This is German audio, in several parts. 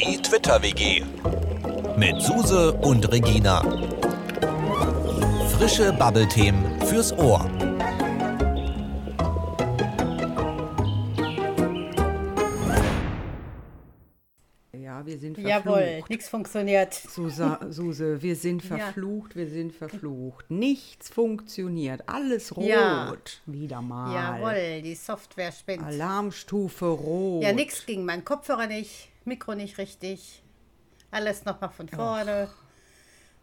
Die Twitter-WG mit Suse und Regina. Frische Bubble-Themen fürs Ohr. Ja, wir sind verflucht. Jawohl, nichts funktioniert. Susa, Suse, wir sind Ja. verflucht, wir sind verflucht. Nichts funktioniert, alles rot. Ja. Wieder mal. Jawohl, die Software spinnt. Alarmstufe rot. Ja, nichts ging. Mein Kopfhörer nicht, Mikro nicht richtig. Alles nochmal von vorne.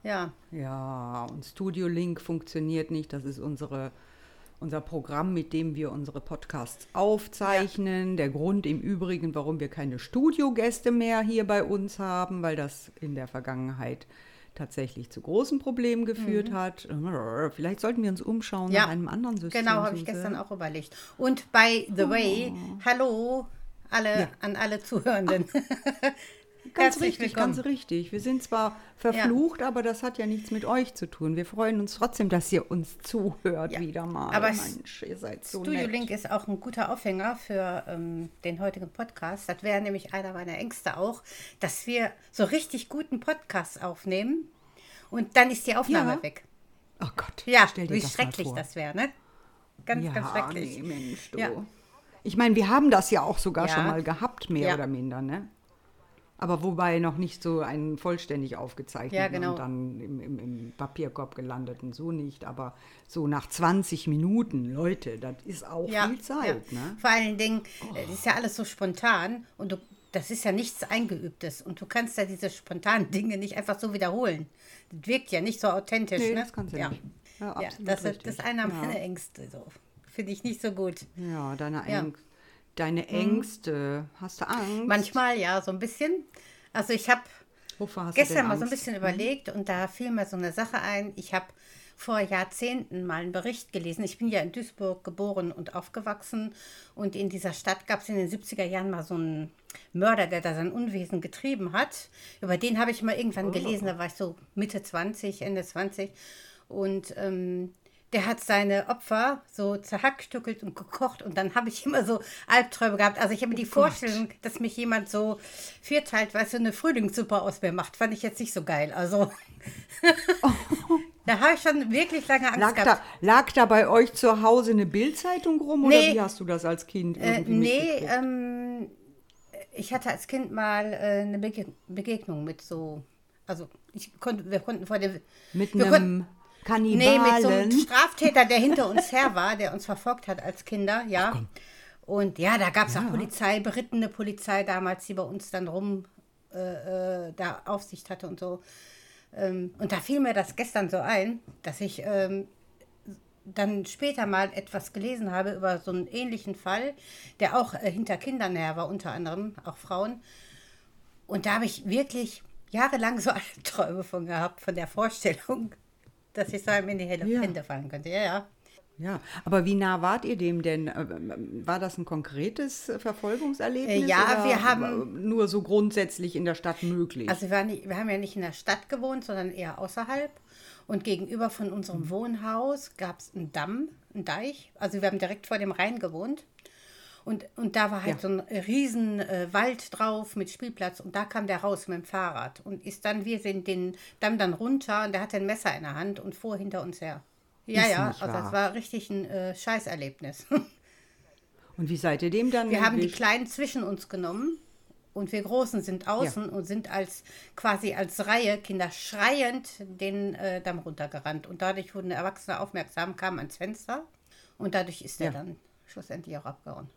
Ja, Ja, und Studio Link funktioniert nicht. Das ist unsere, unser Programm, mit dem wir unsere Podcasts aufzeichnen. Der Grund im Übrigen, warum wir keine Studiogäste mehr hier bei uns haben, weil das in der Vergangenheit tatsächlich zu großen Problemen geführt hat. Vielleicht sollten wir uns umschauen Mhm. Ja, nach einem anderen System. genau, habe ich gestern auch überlegt. Und by the way, hallo alle. Ja. an alle Zuhörenden. Ganz Herzlich richtig, willkommen. ganz richtig. Wir sind zwar verflucht, aber das hat ja nichts mit euch zu tun. Wir freuen uns trotzdem, dass ihr uns zuhört Ja. wieder mal. Aber Mensch, ihr seid so Studio nett. Link ist auch ein guter Aufhänger für ähm, den heutigen Podcast. Das wäre nämlich einer meiner Ängste auch, dass wir so richtig guten Podcasts aufnehmen und dann ist die Aufnahme Ja. weg. Oh Gott, Ja, wie das schrecklich das wäre, ne? Ganz, ja, ganz schrecklich. Nee, Mensch, du. Ja. Ich meine, wir haben das ja auch sogar Ja. schon mal gehabt, mehr Ja. oder minder, ne? Aber wobei noch nicht so ein vollständig aufgezeichnet Ja, genau. und dann im, im, im Papierkorb gelandet und so nicht. Aber so nach 20 Minuten, Leute, das ist auch viel Zeit, ja. ne? Vor allen Dingen, äh, es ist ja alles so spontan und du, das ist ja nichts Eingeübtes und du kannst ja diese spontanen Dinge nicht einfach so wiederholen. Das wirkt ja nicht so authentisch. Nee, ne? das kannst du ja. nicht. Ja, Ja, absolut das, das ist einer Ja. meiner Ängste. So. Finde ich nicht so gut. Ja, deine, Ja. Mhm. Äng deine Ängste. Hast du Angst? Manchmal ja, so ein bisschen. Also ich habe gestern mal so ein Angst? Mhm. bisschen überlegt und da fiel mir so eine Sache ein. Ich habe vor Jahrzehnten mal einen Bericht gelesen. Ich bin ja in Duisburg geboren und aufgewachsen und in dieser Stadt gab es in den 70er Jahren mal so einen Mörder, der da sein Unwesen getrieben hat. Über den habe ich mal Oh. irgendwann gelesen, da war ich so Mitte 20, Ende 20 und ähm, der hat seine Opfer so zerhackstückelt und gekocht und dann habe ich immer so Albträume gehabt. Also ich habe mir die Vorstellung, dass mich jemand so vierteilt, weißt du, eine Frühlingssuppe aus mir macht, fand ich jetzt nicht so geil. Also da habe ich schon wirklich lange Angst Lag da, gehabt. lag da bei euch zu Hause eine Bildzeitung rum Nee. oder wie hast du das als Kind Äh, irgendwie nee, mitgekriegt? ähm, ich hatte als Kind mal äh, eine Bege Begegnung mit so, also ich konnte, wir konnten vor dem Mit wir einem Nee, mit so einem Kannibalen? Straftäter, der hinter uns her war, der uns verfolgt hat als Kinder, ja. Und ja, da gab es auch Polizei, berittene Polizei damals, die bei uns dann rum äh, äh, da Aufsicht hatte und so. Ähm, und da fiel mir das gestern so ein, dass ich ähm, dann später mal etwas gelesen habe über so einen ähnlichen Fall, der auch äh, hinter Kindern her war, unter anderem auch Frauen. Und da habe ich wirklich jahrelang so Träume von gehabt, von der Vorstellung, dass ich so einem in die Hände, Ja. Hände fallen könnte. Ja, ja. Ja, aber wie nah wart ihr dem denn? Äh, War das ein konkretes Verfolgungserlebnis? Äh, ja, wir haben- Nur so grundsätzlich in der Stadt möglich. Also wir, nicht, wir haben ja nicht in der Stadt gewohnt, sondern eher außerhalb. Und gegenüber von unserem Wohnhaus gab es einen Damm, einen Deich. Also wir haben direkt vor dem Rhein gewohnt. Und, und da war halt Ja. so ein riesen äh, Wald drauf mit Spielplatz. Und da kam der raus mit dem Fahrrad. Und ist dann, wir sind den Damm dann runter und der hatte ein Messer in der Hand und fuhr hinter uns her. Ja, Ist ja, also wahr. das war richtig ein äh, Scheißerlebnis. Und wie seid ihr dem dann? Wir haben die? Kleinen zwischen uns genommen und wir Großen sind außen und sind als quasi als Reihe Kinder schreiend den äh, Damm runtergerannt. Und dadurch wurden Erwachsene aufmerksam, kamen ans Fenster und dadurch ist er Ja. dann schlussendlich auch abgehauen.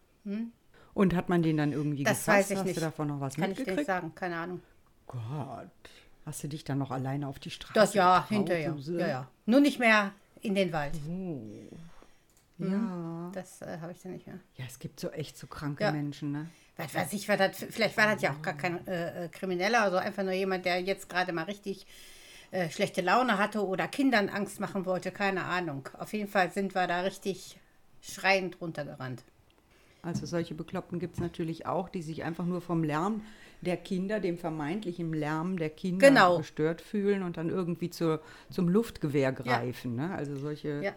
Und hat man den dann irgendwie Das gefasst? weiß ich Hast nicht. du davon noch was Kann ich dir mitgekriegt? nicht sagen, keine Ahnung. Gott, hast du dich dann noch alleine auf die Straße Das ja, getraut, hinterher. Ja, ja. Nur nicht mehr in den Wald. Ja. Das äh, habe ich dann nicht mehr. Ja, es gibt so echt so kranke Ja. Menschen, ne? Was weiß ich, war das, vielleicht war das ja auch gar kein äh, äh, Krimineller, also einfach nur jemand, der jetzt gerade mal richtig äh, schlechte Laune hatte oder Kindern Angst machen wollte, keine Ahnung. Auf jeden Fall sind wir da richtig schreiend runtergerannt. Also solche Bekloppten gibt es natürlich auch, die sich einfach nur vom Lärm der Kinder, dem vermeintlichen Lärm der Kinder Genau. gestört fühlen und dann irgendwie zur, zum Luftgewehr greifen. Ne? Also solche, Ja.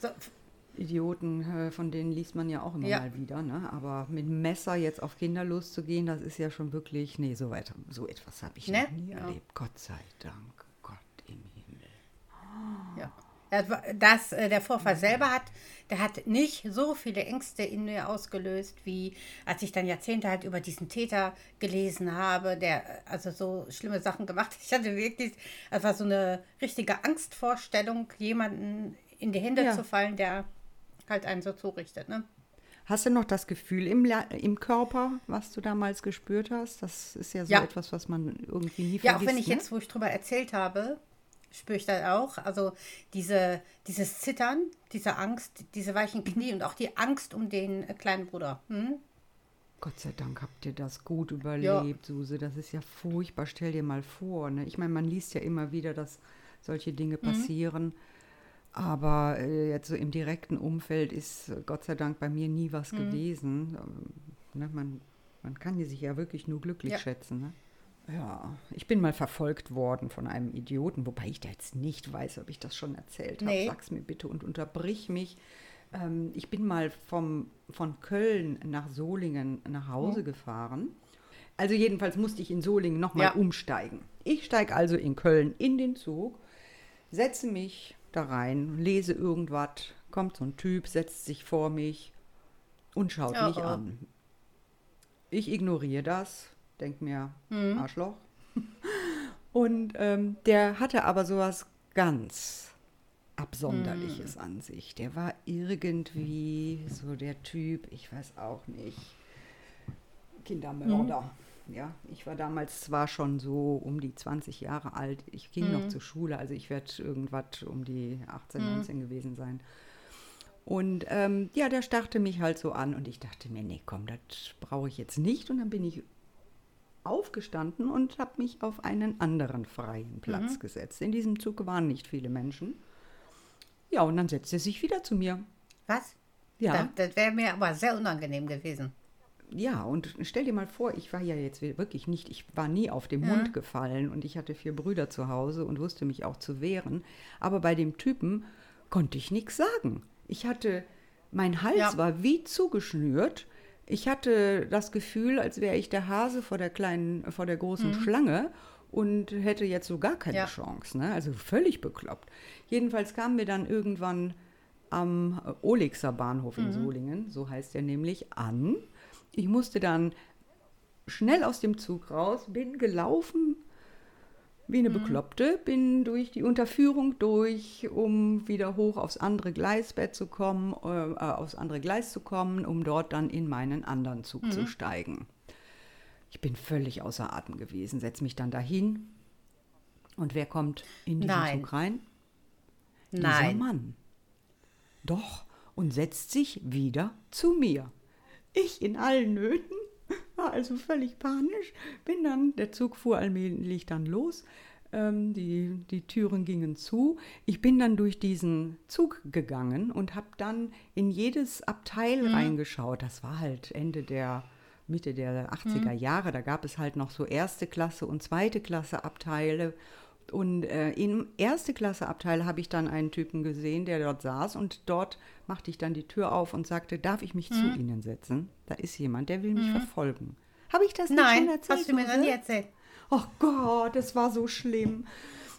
So, Idioten, äh, von denen liest man ja auch immer Ja. mal wieder, ne? Aber mit Messer jetzt auf Kinder loszugehen, das ist ja schon wirklich, nee, so weiter, so etwas habe ich Ne? noch nie Ja. erlebt. Gott sei Dank, Gott im Himmel. Ja. Das, war- das, äh, der Vorfall selber hat, der hat nicht so viele Ängste in mir ausgelöst, wie als ich dann Jahrzehnte halt über diesen Täter gelesen habe, der äh, also so schlimme Sachen gemacht hat. Ich hatte wirklich, es war so eine richtige Angstvorstellung, jemanden in die Hände Ja. zu fallen, der halt einen so zurichtet. Ne? Hast du noch das Gefühl im, La im Körper, was du damals gespürt hast? Das ist ja so Ja. etwas, was man irgendwie nie Ja, vergisst. auch wenn ich ne? jetzt, wo ich drüber erzählt habe, spüre ich das auch. Also diese, dieses Zittern, diese Angst, diese weichen Knie und auch die Angst um den äh, kleinen Bruder. Hm? Gott sei Dank habt ihr das gut überlebt, Suse. Das ist ja furchtbar. Stell dir mal vor. Ne? Ich meine, man liest ja immer wieder, dass solche Dinge Mhm. passieren. Aber äh, jetzt so im direkten Umfeld ist äh, Gott sei Dank bei mir nie Mhm. was gewesen. Ähm, ne? man, man kann die sich ja wirklich nur glücklich Ja. schätzen. Ne? Ja, ich bin mal verfolgt worden von einem Idioten, wobei ich da jetzt nicht weiß, ob ich das schon erzählt habe. Nee. Sag's mir bitte und unterbrich mich. Ähm, ich bin mal vom, von Köln nach Solingen nach Hause gefahren. Also jedenfalls musste ich in Solingen nochmal Ja. umsteigen. Ich steige also in Köln in den Zug, setze mich da rein, lese irgendwas, kommt so ein Typ, setzt sich vor mich und schaut Oh, mich oh. an. Ich ignoriere das, denke mir, Mhm. Arschloch. Und ähm, der hatte aber sowas ganz Absonderliches Mhm. an sich. Der war irgendwie so der Typ, ich weiß auch nicht, Kindermörder. Mhm. Ja, ich war damals zwar schon so um die 20 Jahre alt, ich ging Mhm. noch zur Schule, also ich werde irgendwas um die 18, 19 gewesen sein. Und ähm, ja, der starrte mich halt so an und ich dachte mir, nee, komm, das brauche ich jetzt nicht. Und dann bin ich aufgestanden und habe mich auf einen anderen freien Platz gesetzt. In diesem Zug waren nicht viele Menschen. Ja, und dann setzte er sich wieder zu mir. Was? Ja. Das, das wäre mir aber sehr unangenehm gewesen. Ja, und stell dir mal vor, ich war ja jetzt wirklich nicht, ich war nie auf den Mund gefallen und ich hatte vier Brüder zu Hause und wusste mich auch zu wehren. Aber bei dem Typen konnte ich nichts sagen. Ich hatte, mein Hals Ja. war wie zugeschnürt. Ich hatte das Gefühl, als wäre ich der Hase vor der kleinen, vor der großen Schlange und hätte jetzt so gar keine Ja. Chance. Ne? Also völlig bekloppt. Jedenfalls kamen wir dann irgendwann am Olixer Bahnhof in Solingen, so heißt er nämlich, an. Ich musste dann schnell aus dem Zug raus, bin gelaufen wie eine Bekloppte, bin durch die Unterführung durch, um wieder hoch aufs andere Gleisbett zu kommen, äh, äh, aufs andere Gleis zu kommen, um dort dann in meinen anderen Zug zu steigen. Ich bin völlig außer Atem gewesen, setze mich dann dahin. Und wer kommt in diesen Nein. Zug rein? Dieser Nein. Mann. Doch, und setzt sich wieder zu mir. Ich in allen Nöten, war also völlig panisch, bin dann, der Zug fuhr allmählich dann los, ähm, die, die Türen gingen zu. Ich bin dann durch diesen Zug gegangen und habe dann in jedes Abteil reingeschaut. Das war halt Ende der Mitte der 80er Jahre. Da gab es halt noch so erste Klasse und zweite Klasse Abteile. Und äh, im erste Klasse Abteil habe ich dann einen Typen gesehen, der dort saß und dort machte ich dann die Tür auf und sagte, darf ich mich zu Ihnen setzen? Da ist jemand, der will mich verfolgen. Habe ich das nicht Nein, schon erzählt? hast du mir Suse? nie erzählt. Oh Gott, das war so schlimm.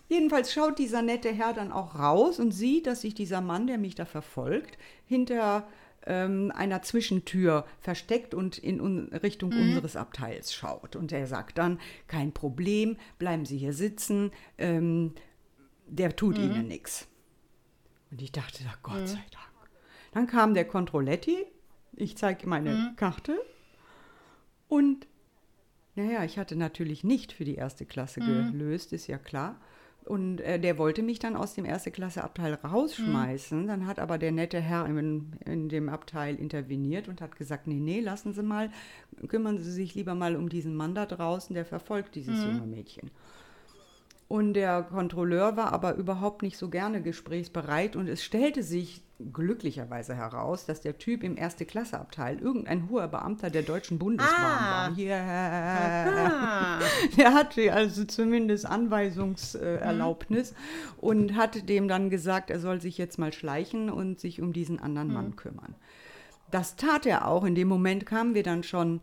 Jedenfalls schaut dieser nette Herr dann auch raus und sieht, dass sich dieser Mann, der mich da verfolgt, hinter ähm, einer Zwischentür versteckt und in un Richtung unseres Abteils schaut. Und er sagt dann, kein Problem, bleiben Sie hier sitzen, ähm, der tut Ihnen nichts. Und ich dachte, na Gott sei Dank. Dann kam der Controletti, ich zeige meine Karte und naja, ich hatte natürlich nicht für die erste Klasse gelöst, ist ja klar. Und äh, der wollte mich dann aus dem erste Klasse Abteil rausschmeißen. Dann hat aber der nette Herr in, in dem Abteil interveniert und hat gesagt, nee, nee, lassen Sie mal, kümmern Sie sich lieber mal um diesen Mann da draußen, der verfolgt dieses junge Mädchen. Und der Kontrolleur war aber überhaupt nicht so gerne gesprächsbereit und es stellte sich glücklicherweise heraus, dass der Typ im erste Klasse Abteil irgendein hoher Beamter der Deutschen Bundesbahn Ah. war. Yeah. Ah, Der hatte also zumindest Anweisungserlaubnis und hat dem dann gesagt, er soll sich jetzt mal schleichen und sich um diesen anderen Mann kümmern. Das tat er auch. In dem Moment kamen wir dann schon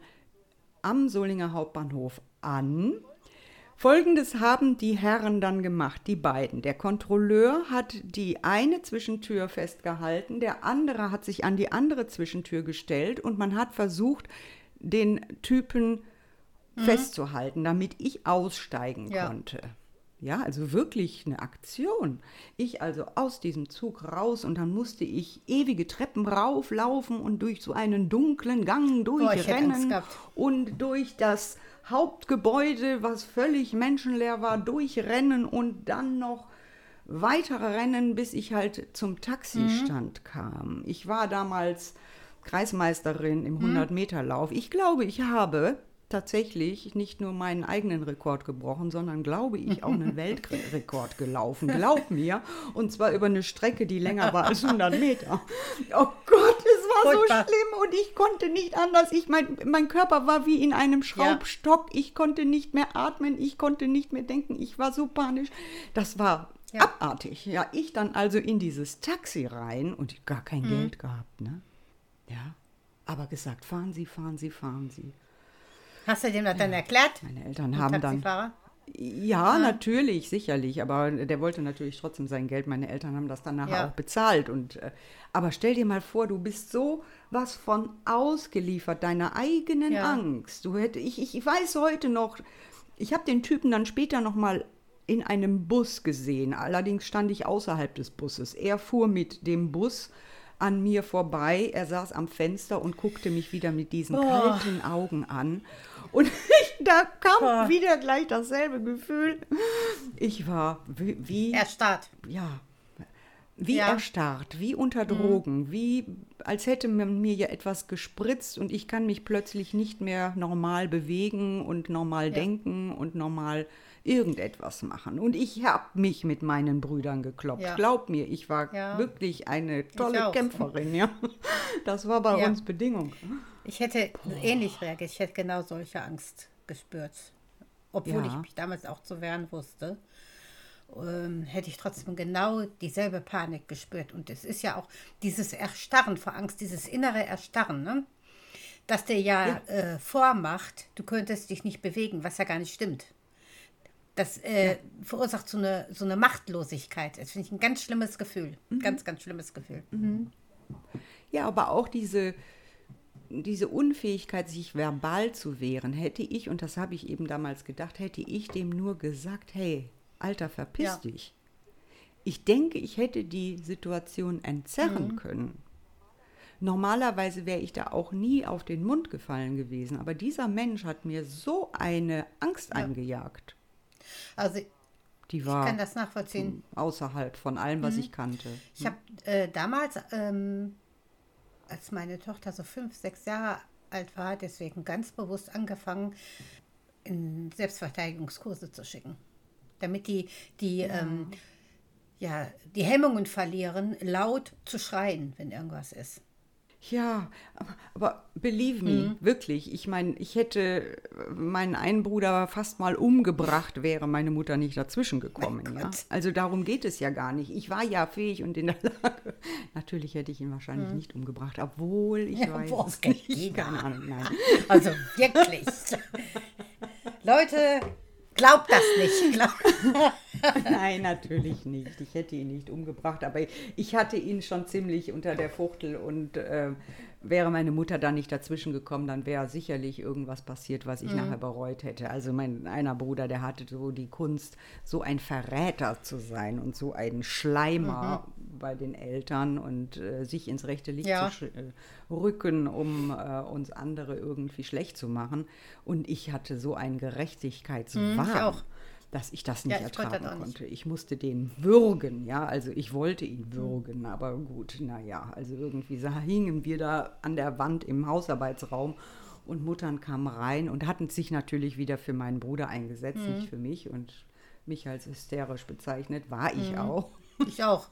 am Solinger Hauptbahnhof an. Folgendes haben die Herren dann gemacht, die beiden. Der Kontrolleur hat die eine Zwischentür festgehalten, der andere hat sich an die andere Zwischentür gestellt und man hat versucht, den Typen festzuhalten, damit ich aussteigen Ja. konnte. Ja, also wirklich eine Aktion. Ich also aus diesem Zug raus und dann musste ich ewige Treppen rauflaufen und durch so einen dunklen Gang Angst durchrennen gehabt. und durch das Hauptgebäude, was völlig menschenleer war, durchrennen und dann noch weiter rennen, bis ich halt zum Taxistand kam. Ich war damals Kreismeisterin im 100-Meter-Lauf. Ich glaube, ich habe tatsächlich nicht nur meinen eigenen Rekord gebrochen, sondern glaube ich auch einen Weltrekord gelaufen. Glaub mir. Und zwar über eine Strecke, die länger war als 100 Meter. Oh Gott, es war Furchtbar. so schlimm und ich konnte nicht anders. Ich mein, mein Körper war wie in einem Schraubstock. Ich konnte nicht mehr atmen. Ich konnte nicht mehr denken. Ich war so panisch. Das war Ja. abartig. Ja, ich dann also in dieses Taxi rein und gar kein Mhm. Geld gehabt, ne? Ja. Aber gesagt, fahren Sie, fahren Sie, fahren Sie. Hast du dem das dann erklärt? Meine Eltern haben dann. Taxifahrer? Ja, natürlich, sicherlich. Aber der wollte natürlich trotzdem sein Geld. Meine Eltern haben das dann nachher Ja. auch bezahlt. Und, äh, aber stell dir mal vor, du bist so was von ausgeliefert, deiner eigenen Ja. Angst. Du hätte, ich, ich weiß heute noch, ich habe den Typen dann später noch mal in einem Bus gesehen. Allerdings stand ich außerhalb des Busses. Er fuhr mit dem Bus an mir vorbei. Er saß am Fenster und guckte mich wieder mit diesen kalten Augen an. Und ich, da kam wieder gleich dasselbe Gefühl. Ich war wie, wie Erstarrt. ja, wie Ja. erstarrt, wie unter Drogen, wie als hätte man mir ja etwas gespritzt und ich kann mich plötzlich nicht mehr normal bewegen und normal denken und normal irgendetwas machen. Und ich habe mich mit meinen Brüdern gekloppt. Ja. Glaub mir, ich war Ja. wirklich eine tolle. Kämpferin. Ja. Das war bei Ja. uns Bedingung. Ich hätte ähnlich reagiert. Ich hätte genau solche Angst gespürt. Obwohl Ja. ich mich damals auch zu wehren wusste, ähm, hätte ich trotzdem genau dieselbe Panik gespürt. Und es ist ja auch dieses Erstarren vor Angst, dieses innere Erstarren, ne? dass der ja, Äh, vormacht, du könntest dich nicht bewegen, was ja gar nicht stimmt. Das äh, verursacht so eine, so eine Machtlosigkeit. Das finde ich ein ganz schlimmes Gefühl. Ganz, ganz schlimmes Gefühl. Ja, aber auch diese, diese Unfähigkeit, sich verbal zu wehren, hätte ich, und das habe ich eben damals gedacht, hätte ich dem nur gesagt, hey, Alter, verpiss Ja. dich. Ich denke, ich hätte die Situation entzerren können. Normalerweise wäre ich da auch nie auf den Mund gefallen gewesen, aber dieser Mensch hat mir so eine Angst eingejagt. Also Die ich war kann das nachvollziehen. außerhalb von allem, was ich kannte. Ich habe äh, damals, ähm, als meine Tochter so fünf, sechs Jahre alt war, deswegen ganz bewusst angefangen, in Selbstverteidigungskurse zu schicken. Damit die, die, ja. Ähm, ja, die Hemmungen verlieren, laut zu schreien, wenn irgendwas ist. Ja, aber, believe me, wirklich. Ich meine, ich hätte meinen einen Bruder fast mal umgebracht, wäre meine Mutter nicht dazwischen gekommen. Ja? Also darum geht es ja gar nicht. Ich war ja fähig und in der Lage. Natürlich hätte ich ihn wahrscheinlich nicht umgebracht, obwohl ich Ja, weiß boah, es nicht. Keine Ahnung, nein. Also wirklich. Leute, glaubt das nicht. Glaub, Nein, natürlich nicht. Ich hätte ihn nicht umgebracht, aber ich hatte ihn schon ziemlich unter der Fuchtel und äh, wäre meine Mutter da nicht dazwischen gekommen, dann wäre sicherlich irgendwas passiert, was ich nachher bereut hätte. Also mein einer Bruder, der hatte so die Kunst, so ein Verräter zu sein und so ein Schleimer bei den Eltern und äh, sich ins rechte Licht Ja. zu äh, rücken, um äh, uns andere irgendwie schlecht zu machen. Und ich hatte so einen Gerechtigkeitswahn ich auch. Dass ich das nicht Ja, konnte ertragen das auch nicht. konnte. Ich musste den würgen, ja, also ich wollte ihn würgen, aber gut, naja, also irgendwie hingen wir da an der Wand im Hausarbeitsraum und Muttern kamen rein und hatten sich natürlich wieder für meinen Bruder eingesetzt, Mhm. nicht für mich und mich als hysterisch bezeichnet. War ich auch. Ich auch.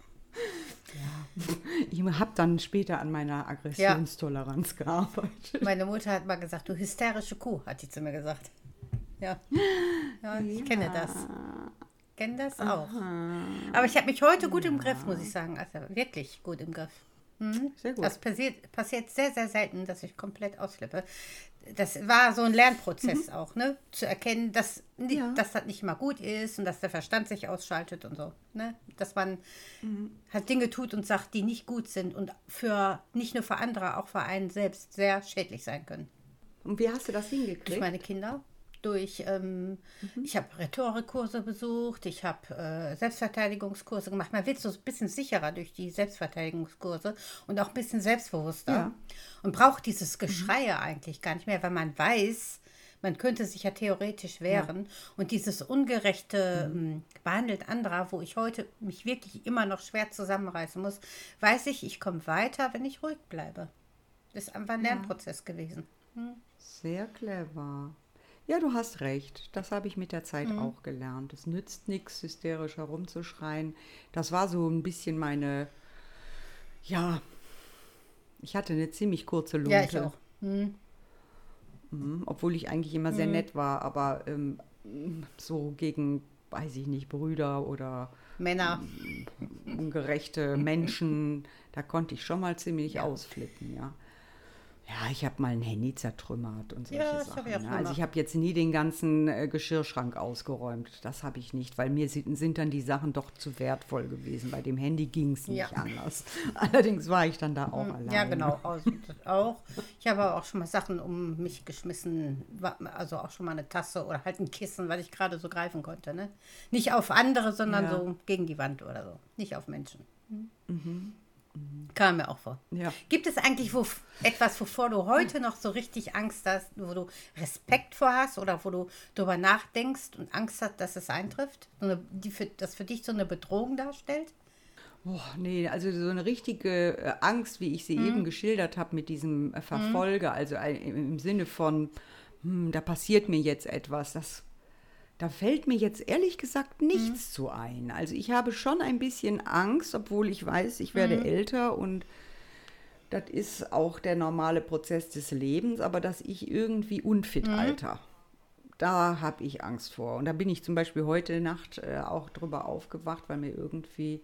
Ich habe dann später an meiner Aggressionstoleranz gearbeitet. Meine Mutter hat mal gesagt, du hysterische Kuh, hat sie zu mir gesagt. Ja, ja ich kenne das. Kenne das auch. Aber ich habe mich heute gut im Griff, muss ich sagen. Also wirklich gut im Griff. Mhm. Sehr gut. Das passiert, passiert sehr, sehr selten, dass ich komplett ausflippe. Das war so ein Lernprozess auch, ne? Zu erkennen, dass, Ja. dass das nicht immer gut ist und dass der Verstand sich ausschaltet und so. Ne? Dass man halt Dinge tut und sagt, die nicht gut sind und für nicht nur für andere, auch für einen selbst sehr schädlich sein können. Und wie hast du das Durch hingekriegt? meine Kinder. Durch, ähm, ich habe Rhetorikkurse besucht, ich habe äh, Selbstverteidigungskurse gemacht. Man wird so ein bisschen sicherer durch die Selbstverteidigungskurse und auch ein bisschen selbstbewusster. Ja. Und braucht dieses Geschreie eigentlich gar nicht mehr, weil man weiß, man könnte sich ja theoretisch wehren. Und dieses ungerechte ähm, Behandelt anderer, wo ich heute mich wirklich immer noch schwer zusammenreißen muss, weiß ich, ich komme weiter, wenn ich ruhig bleibe. Das ist einfach ein Lernprozess gewesen. Sehr clever. Ja, du hast recht. Das habe ich mit der Zeit Mhm. auch gelernt. Es nützt nichts, hysterisch herumzuschreien. Das war so ein bisschen meine, ja, ich hatte eine ziemlich kurze Lunte. Ja, ich auch. Mhm. Mhm, obwohl ich eigentlich immer sehr nett war, aber ähm, so gegen, weiß ich nicht, Brüder oder Männer. ungerechte Menschen, da konnte ich schon mal ziemlich ausflippen, ja. Ja, ich habe mal ein Handy zertrümmert und solche Ja, das Sachen. ich ne? Also ich habe jetzt nie den ganzen äh, Geschirrschrank ausgeräumt. Das habe ich nicht, weil mir sind, sind dann die Sachen doch zu wertvoll gewesen. Bei dem Handy ging es nicht Ja. anders. Allerdings war ich dann da auch allein. Ja, genau. Auch. Ich habe auch schon mal Sachen um mich geschmissen. Also auch schon mal eine Tasse oder halt ein Kissen, was ich gerade so greifen konnte. Ne? Nicht auf andere, sondern Ja. so gegen die Wand oder so. Nicht auf Menschen. Kam mir auch vor. Ja. Gibt es eigentlich wo, etwas, wovor du heute noch so richtig Angst hast, wo du Respekt vor hast oder wo du darüber nachdenkst und Angst hast, dass es eintrifft? So eine, die für, das für dich so eine Bedrohung darstellt? Boah, nee, also so eine richtige äh, Angst, wie ich sie eben geschildert habe mit diesem äh, Verfolger, also äh, im im Sinne von, hm, da passiert mir jetzt etwas, das, da fällt mir jetzt ehrlich gesagt nichts zu ein. Also ich habe schon ein bisschen Angst, obwohl ich weiß, ich werde älter und das ist auch der normale Prozess des Lebens, aber dass ich irgendwie unfit alter. Da habe ich Angst vor. Und da bin ich zum Beispiel heute Nacht äh, auch drüber aufgewacht, weil mir irgendwie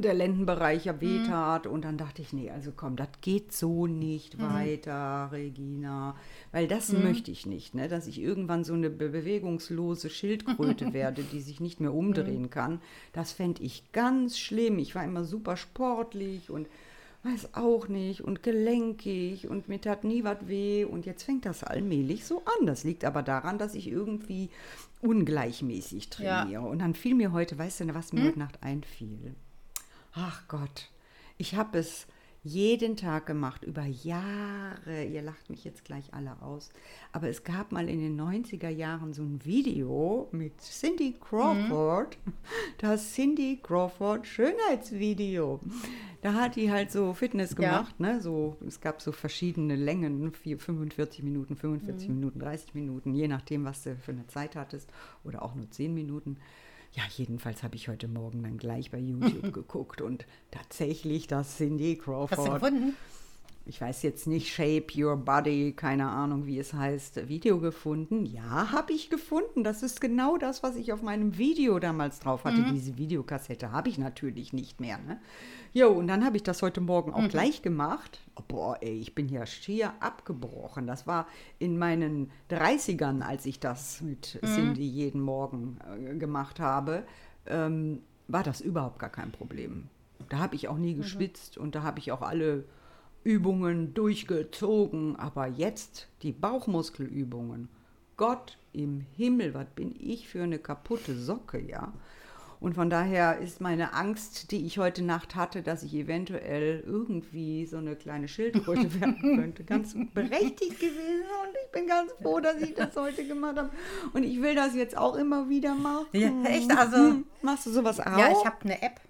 der Lendenbereich ja wehtat. Und dann dachte ich, nee, also komm, das geht so nicht weiter, Regina. Weil das möchte ich nicht, ne? dass ich irgendwann so eine be bewegungslose Schildkröte werde, die sich nicht mehr umdrehen kann. Das fände ich ganz schlimm. Ich war immer super sportlich und weiß auch nicht und gelenkig und mir tat nie was weh. Und jetzt fängt das allmählich so an. Das liegt aber daran, dass ich irgendwie ungleichmäßig Ja. trainiere. Und dann fiel mir heute, weißt du, was mir heute Nacht einfiel? Ach Gott, ich habe es jeden Tag gemacht, über Jahre. Ihr lacht mich jetzt gleich alle aus. Aber es gab mal in den 90er Jahren so ein Video mit Cindy Crawford. Das Cindy Crawford Schönheitsvideo. Da hat die halt so Fitness Ja. gemacht. Ne? So, es gab so verschiedene Längen, vier- 45 Minuten, 45 Minuten, 30 Minuten, je nachdem, was du für eine Zeit hattest. Oder auch nur 10 Minuten. Ja, jedenfalls habe ich heute Morgen dann gleich bei YouTube geguckt und tatsächlich das Cindy Hast du Crawford, gefunden? Ich weiß jetzt nicht, Shape Your Body, keine Ahnung, wie es heißt, Video gefunden. Ja, habe ich gefunden. Das ist genau das, was ich auf meinem Video damals drauf hatte. Diese Videokassette habe ich natürlich nicht mehr. Ne? Jo, und dann habe ich das heute Morgen auch gleich gemacht. Oh, boah, ey, ich bin ja schier abgebrochen. Das war in meinen 30ern, als ich das mit Cindy jeden Morgen äh, gemacht habe, ähm, war das überhaupt gar kein Problem. Da habe ich auch nie geschwitzt und da habe ich auch alle Übungen durchgezogen. Aber jetzt die Bauchmuskelübungen. Gott im Himmel, was bin ich für eine kaputte Socke, ja? Und von daher ist meine Angst, die ich heute Nacht hatte, dass ich eventuell irgendwie so eine kleine Schildkröte werden könnte, ganz berechtigt gewesen. Und ich bin ganz froh, dass ich das heute gemacht habe. Und ich will das jetzt auch immer wieder machen. Ja, echt? Also- Hm. Machst du sowas auch? Ja, ich habe eine App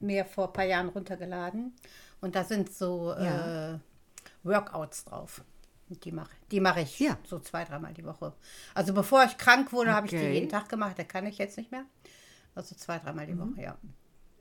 mir vor ein paar Jahren runtergeladen und da sind so Ja. äh, Workouts drauf. Die mache die mach ich Ja. so zwei, dreimal die Woche. Also bevor ich krank wurde, habe ich die Okay. jeden Tag gemacht. Da kann ich jetzt nicht mehr. Also zwei, dreimal die Mhm. Woche, ja.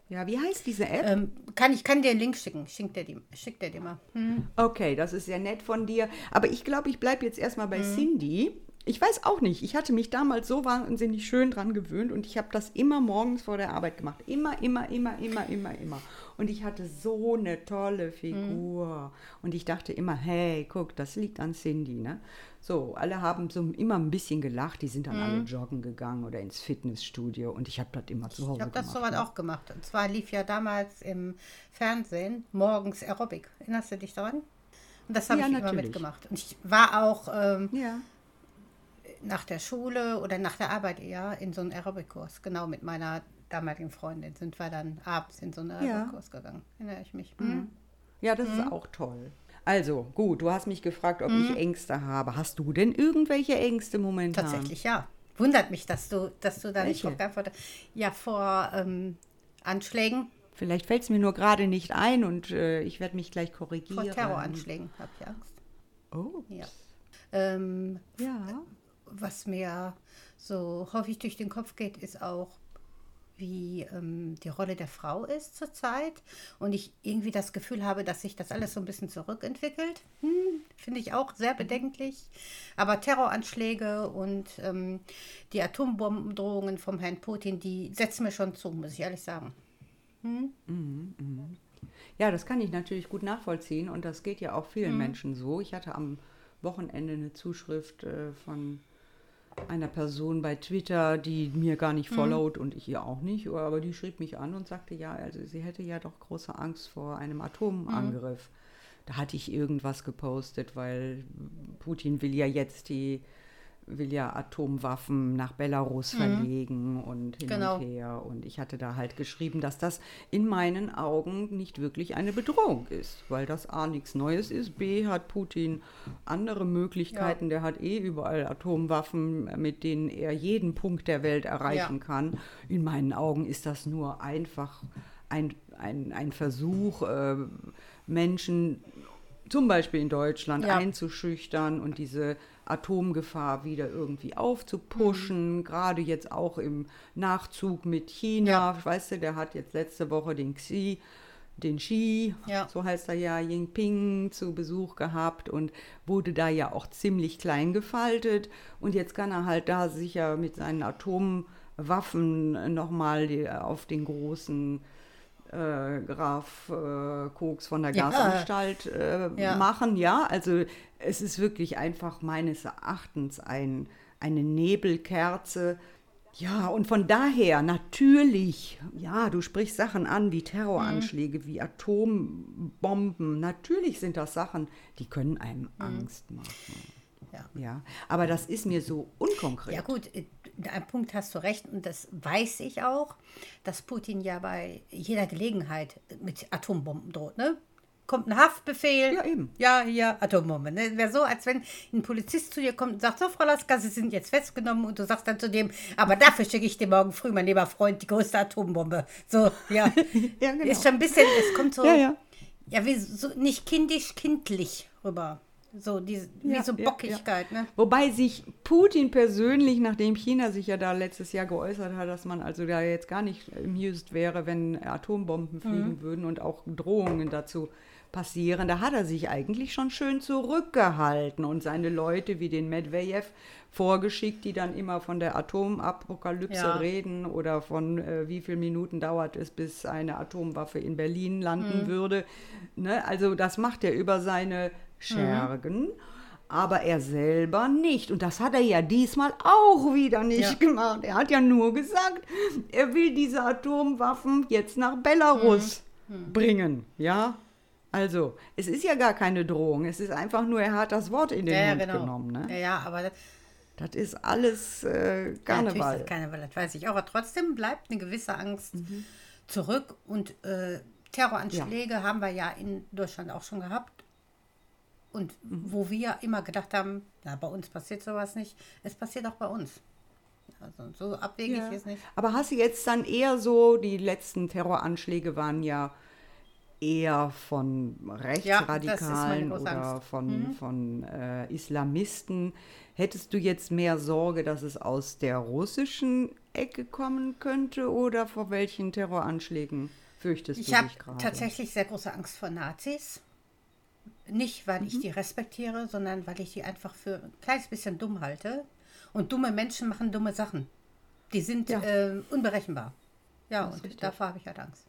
Ja, wie heißt diese App? Ähm, kann ich kann dir einen Link schicken. Schick dir, die, schick dir mal. Hm. Okay, das ist sehr nett von dir. Aber ich glaube, ich bleibe jetzt erstmal bei Cindy. Ich weiß auch nicht. Ich hatte mich damals so wahnsinnig schön dran gewöhnt und ich habe das immer morgens vor der Arbeit gemacht. Immer, immer, immer, immer, immer, immer. Und ich hatte so eine tolle Figur. Und ich dachte immer, hey, guck, das liegt an Cindy, ne? So, alle haben so immer ein bisschen gelacht. Die sind dann alle joggen gegangen oder ins Fitnessstudio. Und ich habe das immer zu Hause Ich habe das gemacht. sowas ne? auch gemacht. Und zwar lief ja damals im Fernsehen morgens Aerobic. Erinnerst du dich daran? Und das habe Ja, ich immer natürlich. mitgemacht. Und ich war auch ähm, Ja. Nach der Schule oder nach der Arbeit eher in so einen Aerobic-Kurs. Genau mit meiner damaligen Freundin sind wir dann abends in so einen Ja. Aerobic-Kurs gegangen. Erinnere ich mich. Mhm. Ja, das ist auch toll. Also, gut, du hast mich gefragt, ob ich Ängste habe. Hast du denn irgendwelche Ängste momentan? Tatsächlich, ja. Wundert mich, dass du, dass du da nicht Welche? drauf geantwortet hast. Ja, vor ähm, Anschlägen, Vielleicht fällt es mir nur gerade nicht ein und äh, ich werde mich gleich korrigieren. vor Terroranschlägen habe ich Angst. Oh, Ja. Ähm, ja. Was mir so häufig durch den Kopf geht, ist auch, wie ähm, die Rolle der Frau ist zurzeit. Und ich irgendwie das Gefühl habe, dass sich das alles so ein bisschen zurückentwickelt. Hm, Finde ich auch sehr bedenklich. Aber Terroranschläge und ähm, die Atombombendrohungen vom Herrn Putin, die setzen mir schon zu, muss ich ehrlich sagen. Ja, das kann ich natürlich gut nachvollziehen und das geht ja auch vielen Menschen so. Ich hatte am Wochenende eine Zuschrift äh, von einer Person bei Twitter, die mir gar nicht followt und ich ihr auch nicht, aber die schrieb mich an und sagte, ja, also sie hätte ja doch große Angst vor einem Atomangriff. Da hatte ich irgendwas gepostet, weil Putin will ja jetzt die will ja Atomwaffen nach Belarus verlegen und hin Genau. und her. Und ich hatte da halt geschrieben, dass das in meinen Augen nicht wirklich eine Bedrohung ist, weil das A nichts Neues ist, B hat Putin andere Möglichkeiten, der hat eh überall Atomwaffen, mit denen er jeden Punkt der Welt erreichen Ja. kann. In meinen Augen ist das nur einfach ein, ein, ein Versuch, äh, Menschen zum Beispiel in Deutschland Ja. einzuschüchtern und diese Atomgefahr wieder irgendwie aufzupuschen, Mhm. gerade jetzt auch im Nachzug mit China. Weißt du, der hat jetzt letzte Woche den Xi, den Xi, Ja. so heißt er ja, Jinping zu Besuch gehabt und wurde da ja auch ziemlich klein gefaltet. Und jetzt kann er halt da sicher mit seinen Atomwaffen nochmal auf den großen äh, Graf äh, Koks von der Ja. Gasanstalt äh, Ja. machen. Ja, also es ist wirklich einfach meines Erachtens ein, eine Nebelkerze. Ja, und von daher natürlich, ja, du sprichst Sachen an wie Terroranschläge, wie Atombomben. Natürlich sind das Sachen, die können einem Angst machen. Ja. Ja, aber das ist mir so unkonkret. Ja gut, äh, ein Punkt hast du recht und das weiß ich auch, dass Putin ja bei jeder Gelegenheit mit Atombomben droht. Ne? Kommt ein Haftbefehl. Ja, eben. Ja, hier Atombombe. Ne? Wäre so, als wenn ein Polizist zu dir kommt und sagt, so Frau Laska, Sie sind jetzt festgenommen und du sagst dann zu dem, aber dafür schicke ich dir morgen früh, mein lieber Freund, die größte Atombombe. So, ja. Ja, genau. Ist schon ein bisschen, es kommt so, Ja, ja. ja, wie so, nicht kindisch, kindlich rüber. So, diese, wie Ja, so ja, Bockigkeit, ne? Wobei sich Putin persönlich, nachdem China sich ja da letztes Jahr geäußert hat, dass man also da jetzt gar nicht amused wäre, wenn Atombomben fliegen würden und auch Drohungen dazu passieren, da hat er sich eigentlich schon schön zurückgehalten und seine Leute wie den Medvedev vorgeschickt, die dann immer von der Atomapokalypse Ja. reden oder von äh, wie viele Minuten dauert es, bis eine Atomwaffe in Berlin landen würde. Ne? Also das macht er über seine Schergen. Aber er selber nicht. Und das hat er ja diesmal auch wieder nicht Ja. gemacht. Er hat ja nur gesagt, er will diese Atomwaffen jetzt nach Belarus Mhm. bringen. Ja? Also, es ist ja gar keine Drohung. Es ist einfach nur, er hat das Wort in den Ja, ja, Mund genau. genommen. Ne? Ja, ja, aber das, Das ist alles äh, Ja, natürlich ist Karneval. das Karneval, das weiß ich auch. Aber trotzdem bleibt eine gewisse Angst zurück. Und äh, Terroranschläge haben wir ja in Deutschland auch schon gehabt. Und wo wir immer gedacht haben, na, bei uns passiert sowas nicht, es passiert auch bei uns. Also so abwegig Ja. ist nicht. Aber hast du jetzt dann eher so, die letzten Terroranschläge waren ja eher von Rechtsradikalen große oder von, von äh, Islamisten. Hättest du jetzt mehr Sorge, dass es aus der russischen Ecke kommen könnte oder vor welchen Terroranschlägen fürchtest Ich du habe dich gerade? tatsächlich sehr große Angst vor Nazis. Nicht, weil Mhm. ich die respektiere, sondern weil ich die einfach für ein kleines bisschen dumm halte. Und dumme Menschen machen dumme Sachen. Die sind Ja. äh, unberechenbar. Ja, Das und davor habe ich halt Angst.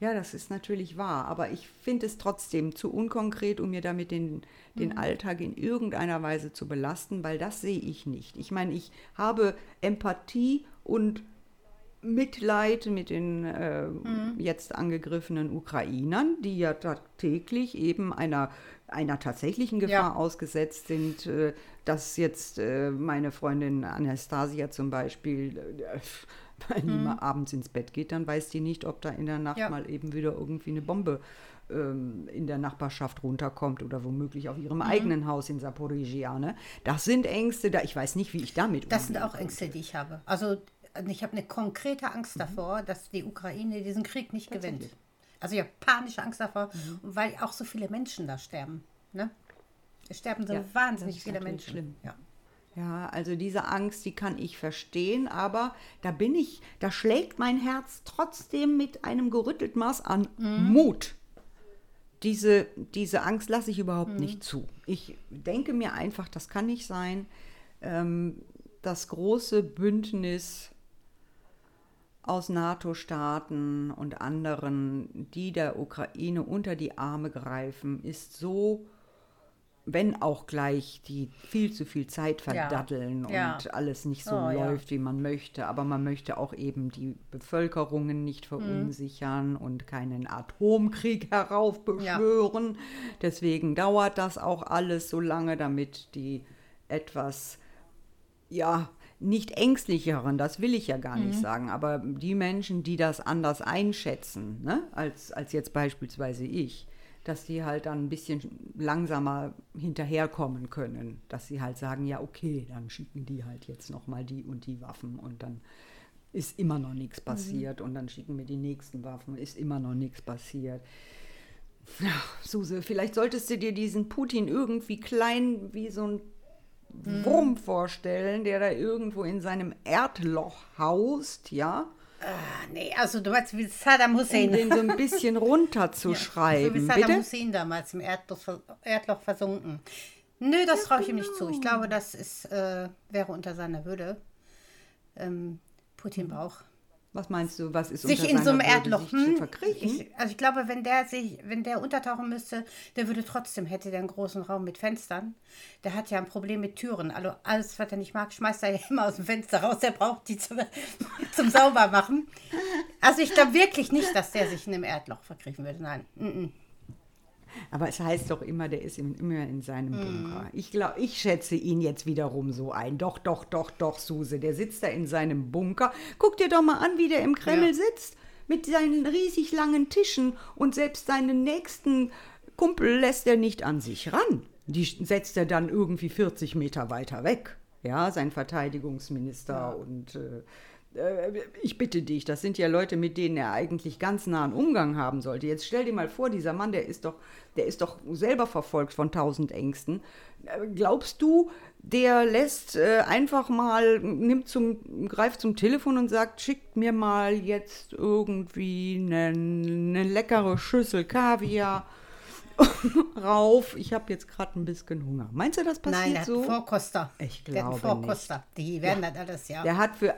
Ja, das ist natürlich wahr, aber ich finde es trotzdem zu unkonkret, um mir damit den, den Alltag in irgendeiner Weise zu belasten, weil das sehe ich nicht. Ich meine, ich habe Empathie und Mitleid mit den äh, jetzt angegriffenen Ukrainern, die ja tagtäglich eben einer, einer tatsächlichen Gefahr Ja. ausgesetzt sind, äh, dass jetzt äh, meine Freundin Anastasia zum Beispiel, äh, wenn die mal abends ins Bett geht, dann weiß die nicht, ob da in der Nacht Ja. mal eben wieder irgendwie eine Bombe ähm, in der Nachbarschaft runterkommt oder womöglich auf ihrem eigenen Haus in Saporizhia. Ne? Das sind Ängste, da ich weiß nicht, wie ich damit Das sind auch Ängste, die ich habe. Also ich habe eine konkrete Angst davor, dass die Ukraine diesen Krieg nicht gewinnt. Mhm. Mhm. Also ich habe panische Angst davor, und weil auch so viele Menschen da sterben. Ne? Es sterben so Ja, wahnsinnig viele Menschen. schlimm. Ja. Ja, also diese Angst, die kann ich verstehen, aber da bin ich, da schlägt mein Herz trotzdem mit einem gerüttelt Maß an Mut. Diese, diese Angst lasse ich überhaupt nicht zu. Ich denke mir einfach, das kann nicht sein. Ähm, das große Bündnis aus NATO-Staaten und anderen, die der Ukraine unter die Arme greifen, ist so wenn auch gleich die viel zu viel Zeit Ja. verdatteln Ja. und alles nicht so Oh, ja. läuft, wie man möchte. Aber man möchte auch eben die Bevölkerungen nicht Mhm. verunsichern und keinen Atomkrieg heraufbeschwören. Deswegen dauert das auch alles so lange, damit die etwas, ja, nicht ängstlicheren, das will ich ja gar nicht Mhm. sagen, aber die Menschen, die das anders einschätzen, ne, als, als jetzt beispielsweise ich, dass die halt dann ein bisschen langsamer hinterherkommen können, dass sie halt sagen, ja okay, dann schicken die halt jetzt noch mal die und die Waffen und dann ist immer noch nichts passiert und dann schicken wir die nächsten Waffen, ist immer noch nichts passiert. Ach, Suse, vielleicht solltest du dir diesen Putin irgendwie klein wie so ein Wurm vorstellen, der da irgendwo in seinem Erdloch haust, ja, Ah, nee, also du meinst wie Saddam um Hussein. den so ein bisschen so wie runterzuschreiben. Saddam Bitte? Hussein damals im Erdloch, Erdloch versunken. Nö, das traue ich ihm nicht zu. Ich glaube, das ist, äh, wäre unter seiner Würde. Ähm, Putin braucht Was meinst du, was ist sich in so einem Erdloch. Hm? verkriechen? Ich, also ich glaube, wenn der sich, wenn der untertauchen müsste, der würde trotzdem, hätte der einen großen Raum mit Fenstern. Der hat ja ein Problem mit Türen. Also alles, was er nicht mag, schmeißt er ja immer aus dem Fenster raus. Der braucht die zum, zum Saubermachen. Also ich glaube wirklich nicht, dass der sich in einem Erdloch verkriechen würde. Nein. Mm -mm. Aber es heißt doch immer, der ist im- immer in seinem Mhm. Bunker. Ich glaube, ich schätze ihn jetzt wiederum so ein. Doch, doch, doch, doch, Suse. Der sitzt da in seinem Bunker. Guck dir doch mal an, wie der im Kreml Ja. sitzt. Mit seinen riesig langen Tischen. Und selbst seinen nächsten Kumpel lässt er nicht an sich ran. Die setzt er dann irgendwie 40 Meter weiter weg. Ja, sein Verteidigungsminister und. Äh, äh, ich bitte dich, das sind ja Leute, mit denen er eigentlich ganz nahen Umgang haben sollte. Jetzt stell dir mal vor, dieser Mann, der ist doch, der ist doch selber verfolgt von tausend Ängsten. Äh, Glaubst du, der lässt äh, einfach mal, nimmt zum, greift zum Telefon und sagt, schickt mir mal jetzt irgendwie eine, eine leckere Schüssel Kaviar rauf. Ich habe jetzt gerade ein bisschen Hunger. Meinst du, das passiert Nein, der so? Vorkoster. Ich der hat glaube einen Vorkoster. Die werden das alles, ja. Der hat für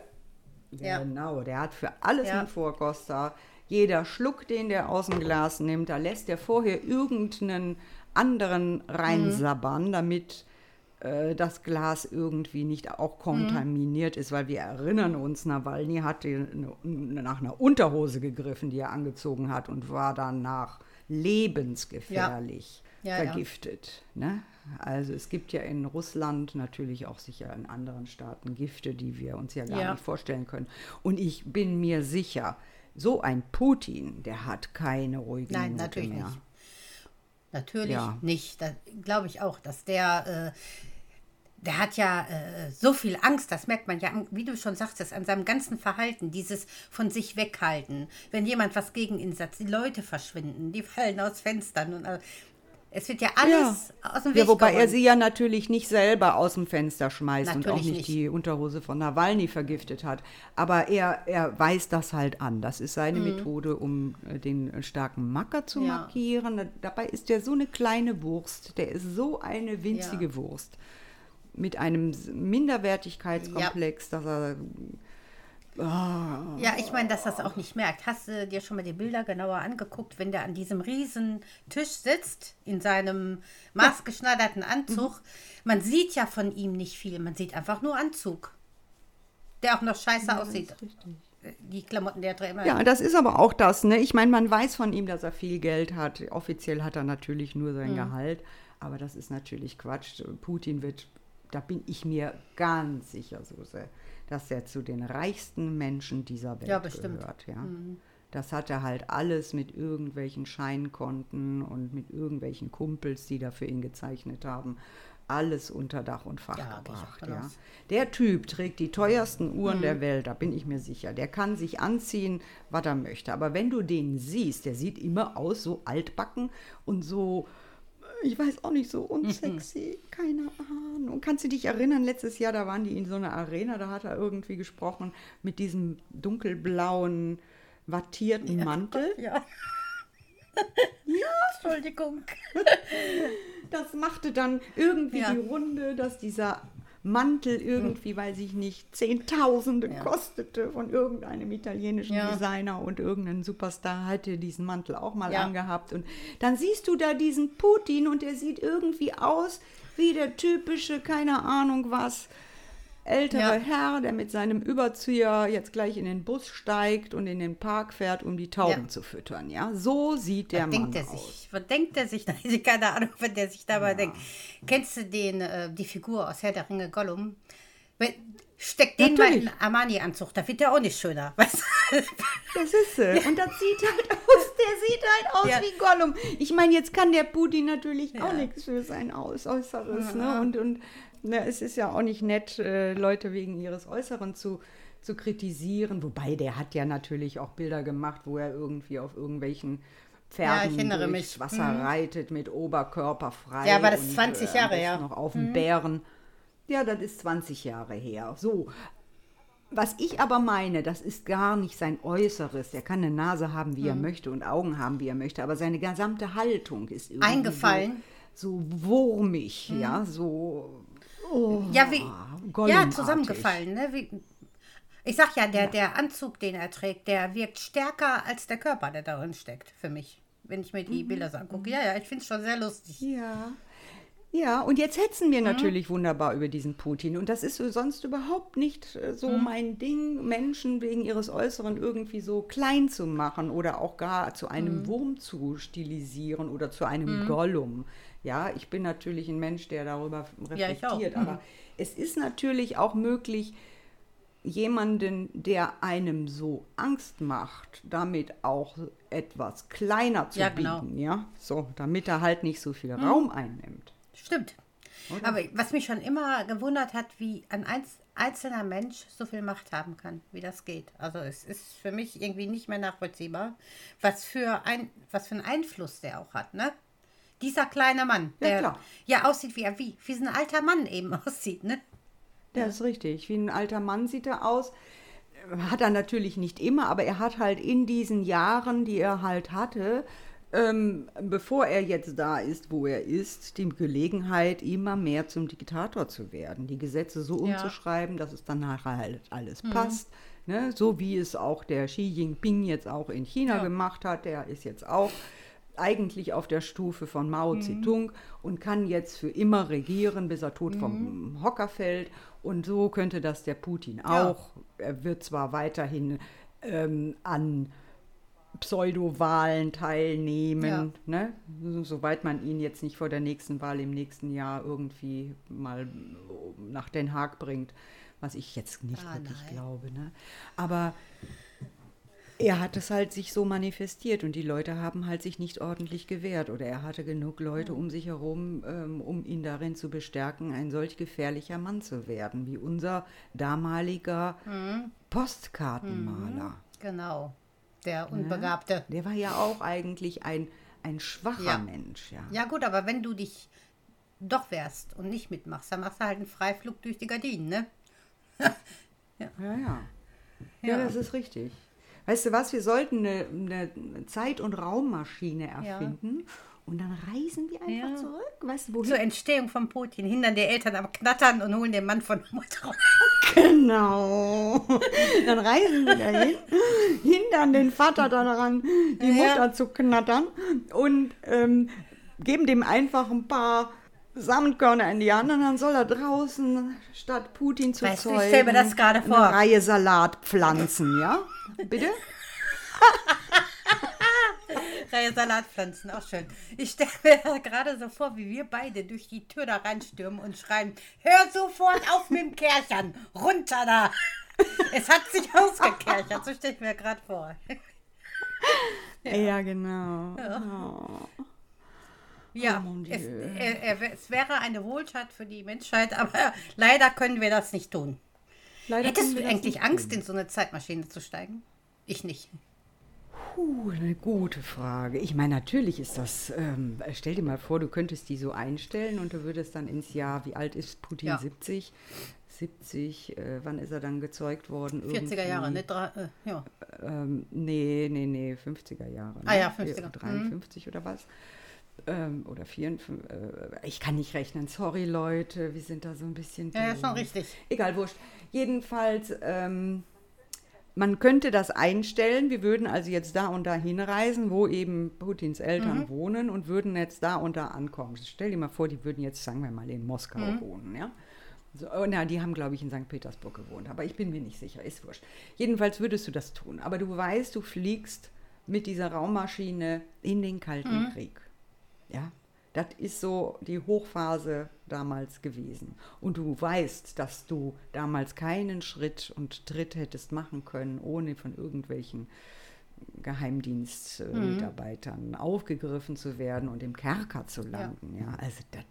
Ja. genau, der hat für alles Ja. einen Vorkoster. Jeder Schluck, den der aus dem Glas nimmt, da lässt er vorher irgendeinen anderen reinsabbern, damit äh, das Glas irgendwie nicht auch kontaminiert ist, weil wir erinnern uns, Nawalny hatte eine, nach einer Unterhose gegriffen, die er angezogen hat und war danach lebensgefährlich Ja, ja. vergiftet. Ne? Also es gibt ja in Russland, natürlich auch sicher in anderen Staaten, Gifte, die wir uns ja gar Ja. nicht vorstellen können. Und ich bin mir sicher, so ein Putin, der hat keine ruhige Nein, Minute natürlich mehr. nicht. Natürlich Ja. nicht. Da glaube ich auch, dass der, äh, der hat ja äh, so viel Angst, das merkt man ja, wie du schon sagtest, an seinem ganzen Verhalten, dieses von sich weghalten. Wenn jemand was gegen ihn sagt, die Leute verschwinden, die fallen aus Fenstern. Und, äh, es wird ja alles ja. aus dem Weg Ja, wobei geräumt. er sie ja natürlich nicht selber aus dem Fenster schmeißt natürlich und auch nicht, nicht, die Unterhose von Nawalny vergiftet hat. Aber er, er weist das halt an. Das ist seine mhm. Methode, um äh, den starken Macker zu ja. markieren. Dabei ist er so eine kleine Wurst. Der ist so eine winzige ja. Wurst mit einem Minderwertigkeitskomplex, dass er. Oh. Ja, ich meine, dass das auch nicht merkt. Hast du dir schon mal die Bilder genauer angeguckt, wenn der an diesem riesen Tisch sitzt, in seinem maßgeschneiderten Anzug? Mhm. Man sieht ja von ihm nicht viel, man sieht einfach nur Anzug. Der auch noch scheiße ja, aussieht. Die Klamotten, der er immer. Ja, das ist aber auch das, ne? Ich meine, man weiß von ihm, dass er viel Geld hat. Offiziell hat er natürlich nur sein mhm. Gehalt. Aber das ist natürlich Quatsch. Putin wird da bin ich mir ganz sicher, Suse, dass er zu den reichsten Menschen dieser Welt ja, gehört. Ja. Mhm. Das hat er halt alles mit irgendwelchen Scheinkonten und mit irgendwelchen Kumpels, die da für ihn gezeichnet haben, alles unter Dach und Fach ja, gebracht. Ja. Der Typ trägt die teuersten Uhren mhm. der Welt, da bin ich mir sicher. Der kann sich anziehen, was er möchte. Aber wenn du den siehst, der sieht immer aus so altbacken und so ich weiß auch nicht, so unsexy, mhm. keine Ahnung. Kannst du dich erinnern, letztes Jahr, da waren die in so einer Arena, da hat er irgendwie gesprochen mit diesem dunkelblauen, wattierten ja. Mantel. Ja. ja. Entschuldigung. Das machte dann irgendwie ja. die Runde, dass dieser Mantel irgendwie, weiß ich nicht, Zehntausende ja. kostete von irgendeinem italienischen ja. Designer und irgendein Superstar hatte diesen Mantel auch mal ja. angehabt. Und dann siehst du da diesen Putin und der sieht irgendwie aus wie der typische, keine Ahnung was, ältere ja. Herr, der mit seinem Überzieher jetzt gleich in den Bus steigt und in den Park fährt, um die Tauben ja. zu füttern. Ja, so sieht der was Mann denkt er aus. Sich, was denkt er sich? Keine Ahnung, was der sich dabei ja. denkt. Kennst du den, äh, die Figur aus Herr der Ringe Gollum? Steck den mal in Armani-Anzug, da wird der auch nicht schöner. Weißt Das ist sie. Und das sieht halt aus, der sieht halt aus ja. wie Gollum. Ich meine, jetzt kann der Putin natürlich ja. auch nichts für sein Aus Äußeres. Ne? Und, und na, es ist ja auch nicht nett, äh, Leute wegen ihres Äußeren zu, zu kritisieren. Wobei der hat ja natürlich auch Bilder gemacht, wo er irgendwie auf irgendwelchen Pferden ja, durchs Wasser mhm. reitet mit Oberkörper frei. Ja, war das 20 und, äh, Jahre her. Noch auf dem mhm. Bären. Ja, das ist 20 Jahre her. So. Was ich aber meine, das ist gar nicht sein Äußeres. Er kann eine Nase haben, wie mhm. er möchte und Augen haben, wie er möchte, aber seine gesamte Haltung ist irgendwie eingefallen. So, so wurmig, mhm. ja, so Oh, ja, wie, ja, zusammengefallen. Ne? Wie, ich sag ja, der, ja. der Anzug, den er trägt, der wirkt stärker als der Körper, der darin steckt, für mich. Wenn ich mir die mhm. Bilder so angucke. Ja, ja, ich finde es schon sehr lustig. Ja. Ja, und jetzt hetzen wir mhm. natürlich wunderbar über diesen Putin. Und das ist sonst überhaupt nicht äh, so mhm. mein Ding, Menschen wegen ihres Äußeren irgendwie so klein zu machen oder auch gar zu einem mhm. Wurm zu stilisieren oder zu einem mhm. Gollum. Ja, ich bin natürlich ein Mensch, der darüber reflektiert, ja, aber es ist natürlich auch möglich, jemanden, der einem so Angst macht, damit auch etwas kleiner zu ja, genau. bieten, ja, so, damit er halt nicht so viel mhm. Raum einnimmt. Stimmt. Oder? Aber was mich schon immer gewundert hat, wie ein einzelner Mensch so viel Macht haben kann, wie das geht. Also es ist für mich irgendwie nicht mehr nachvollziehbar, was für ein, was für einen Einfluss der auch hat, ne? Dieser kleine Mann, der ja, ja aussieht wie, wie, wie ein alter Mann eben aussieht, ne? Ja, ist richtig. Wie ein alter Mann sieht er aus. Hat er natürlich nicht immer, aber er hat halt in diesen Jahren, die er halt hatte, ähm, bevor er jetzt da ist, wo er ist, die Gelegenheit, immer mehr zum Diktator zu werden. Die Gesetze so umzuschreiben, ja. dass es dann nachher halt alles mhm. passt. Ne? So wie es auch der Xi Jinping jetzt auch in China ja. gemacht hat. Der ist jetzt auch eigentlich auf der Stufe von Mao mhm. Zedong und kann jetzt für immer regieren, bis er tot mhm. vom Hocker fällt. Und so könnte das der Putin auch. Ja. Er wird zwar weiterhin ähm, an Pseudo-Wahlen teilnehmen, ja. ne? soweit man ihn jetzt nicht vor der nächsten Wahl im nächsten Jahr irgendwie mal nach Den Haag bringt, was ich jetzt nicht ah, wirklich nein. glaube. Ne? Aber er hat es halt sich so manifestiert und die Leute haben halt sich nicht ordentlich gewehrt oder er hatte genug Leute um sich herum, ähm, um ihn darin zu bestärken, ein solch gefährlicher Mann zu werden, wie unser damaliger Postkartenmaler. Genau. Der Unbegabte. Der war ja auch eigentlich ein, ein schwacher Ja. Mensch, ja. Ja, gut, aber wenn du dich doch wehrst und nicht mitmachst, dann machst du halt einen Freiflug durch die Gardinen, ne? Ja, ja. Ja, Ja. das ist richtig. Weißt du was, wir sollten eine, eine Zeit- und Raummaschine erfinden und dann reisen wir einfach Ja. zurück. Weißt du, wohin? Zur Entstehung von Putin hindern die Eltern am Knattern und holen den Mann von der Mutter. Genau. Dann reisen wir dahin, hindern den Vater daran, die Ja. Mutter zu knattern und ähm, geben dem einfach ein paar Samenkörner in die Hand und dann soll er draußen statt Putin zu Weißt ich zeugen stell mir das gerade vor. eine Reihe Salat pflanzen, ja? Bitte? Reihe Salatpflanzen, auch schön. Ich stelle mir gerade so vor, wie wir beide durch die Tür da reinstürmen und schreien, hör sofort auf mit dem Kärchern, runter da. Es hat sich ausgekerchert, so stelle ich mir gerade vor. Ja, genau. Oh. Ja, Oh, es, er, er, es wäre eine Wohltat für die Menschheit, aber leider können wir das nicht tun. Leider Hättest du eigentlich Angst, tun. in so eine Zeitmaschine zu steigen? Ich nicht. Puh, eine gute Frage. Ich meine, natürlich ist das, ähm, stell dir mal vor, du könntest die so einstellen und du würdest dann ins Jahr, wie alt ist Putin? Ja. 70? 70, äh, wann ist er dann gezeugt worden? 40er Irgendwie, Jahre, ne? Drei, äh, ja. Ähm, nee, nee, nee, 50er Jahre. Ah ne? ja, 50er. 53 oder was? Ähm, oder 54, äh, ich kann nicht rechnen, sorry Leute, wir sind da so ein bisschen Ja, doof. schon richtig. Egal, wurscht. Jedenfalls, ähm, man könnte das einstellen. Wir würden also jetzt da und da hinreisen, wo eben Putins Eltern Mhm. wohnen und würden jetzt da und da ankommen. Stell dir mal vor, die würden jetzt, sagen wir mal, in Moskau Mhm. wohnen, ja? So, oh, na, die haben, glaube ich, in St. Petersburg gewohnt, aber ich bin mir nicht sicher, ist wurscht. Jedenfalls würdest du das tun. Aber du weißt, du fliegst mit dieser Raummaschine in den Kalten Mhm. Krieg. Ja, das ist so die Hochphase damals gewesen. Und du weißt, dass du damals keinen Schritt und Tritt hättest machen können, ohne von irgendwelchen Geheimdienstmitarbeitern aufgegriffen zu werden und im Kerker zu landen. Ja, also das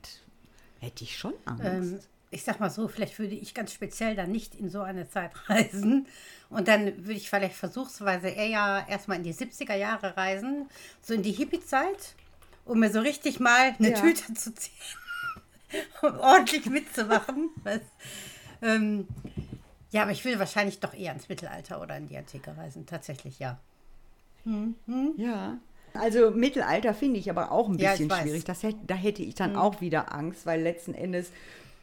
hätte ich schon Angst. Ähm, ich sag mal so, vielleicht würde ich ganz speziell dann nicht in so eine Zeit reisen. Und dann würde ich vielleicht versuchsweise eher erstmal in die 70er Jahre reisen, so in die Hippie-Zeit, um mir so richtig mal eine Ja. Tüte zu ziehen und ordentlich mitzumachen. Was, ähm, ja, aber ich will wahrscheinlich doch eher ins Mittelalter oder in die Antike reisen. Tatsächlich, ja. Ja. Also Mittelalter finde ich aber auch ein Ja, bisschen. Mhm. schwierig. Das da hätte ich dann auch wieder Angst, weil letzten Endes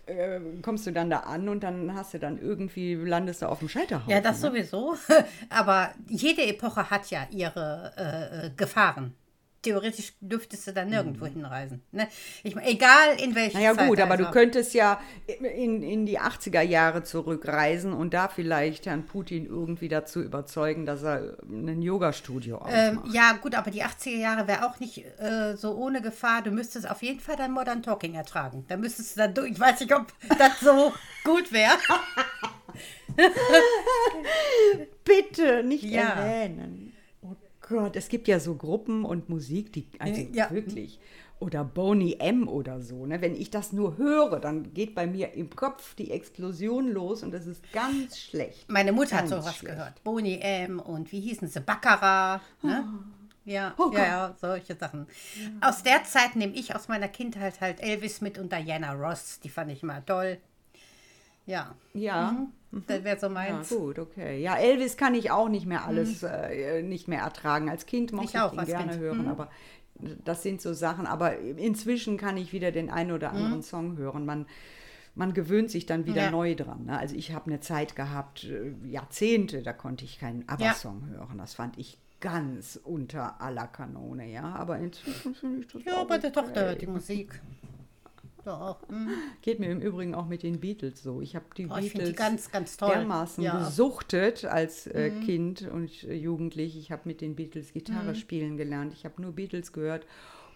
äh, kommst du dann da an und dann hast du dann irgendwie, landest du auf dem Scheiterhaufen. Ja, das ne? sowieso. Aber jede Epoche hat ja ihre äh, äh, Gefahren. Theoretisch dürftest du dann nirgendwo hinreisen. Ne? Ich egal in welche Mhm. Naja Zeit. gut, aber also. du könntest ja in, in die 80er Jahre zurückreisen und da vielleicht Herrn Putin irgendwie dazu überzeugen, dass er ein Yoga-Studio aufmacht. Ähm, ja, gut, aber die 80er Jahre wäre auch nicht äh, so ohne Gefahr. Du müsstest auf jeden Fall dein Modern Talking ertragen. Da müsstest du dann durch. Ich weiß nicht, ob das so gut wäre. Bitte nicht Ja. erwähnen. Oh Gott, es gibt ja so Gruppen und Musik, die, also Ja. wirklich, oder Boney M oder so, ne? wenn ich das nur höre, dann geht bei mir im Kopf die Explosion los und das ist ganz schlecht. Meine Mutter hat Ganz sowas schlecht. gehört. Boni M und wie hießen sie? Baccarat. Ne? Ja, Oh ja, ja, solche Sachen. Aus der Zeit nehme ich aus meiner Kindheit halt Elvis mit und Diana Ross. Die fand ich mal toll. Ja, Ja, das wäre so ja, meins. gut, okay. Ja, Elvis kann ich auch nicht mehr alles äh, nicht mehr ertragen. Als Kind mochte Ich ich, auch ihn gerne Kind. Mhm. hören, aber das sind so Sachen. Aber inzwischen kann ich wieder den einen oder anderen Mhm. Song hören. Man, man gewöhnt sich dann wieder Ja. neu dran. Ne? Also ich habe eine Zeit gehabt, äh, Jahrzehnte, da konnte ich keinen ABBA-Song hören. Das fand ich ganz unter aller Kanone, ja. Aber inzwischen finde ich das Ja, auch aber der Tochter hört die Musik. Doch. hm. Geht mir im Übrigen auch mit den Beatles so. Ich habe die finde Beatles die ganz, ganz toll. dermaßen Ja. Mhm. gesuchtet als äh, Kind und äh, Jugendlich. Ich habe mit den Beatles Gitarre spielen gelernt. Ich habe nur Beatles gehört.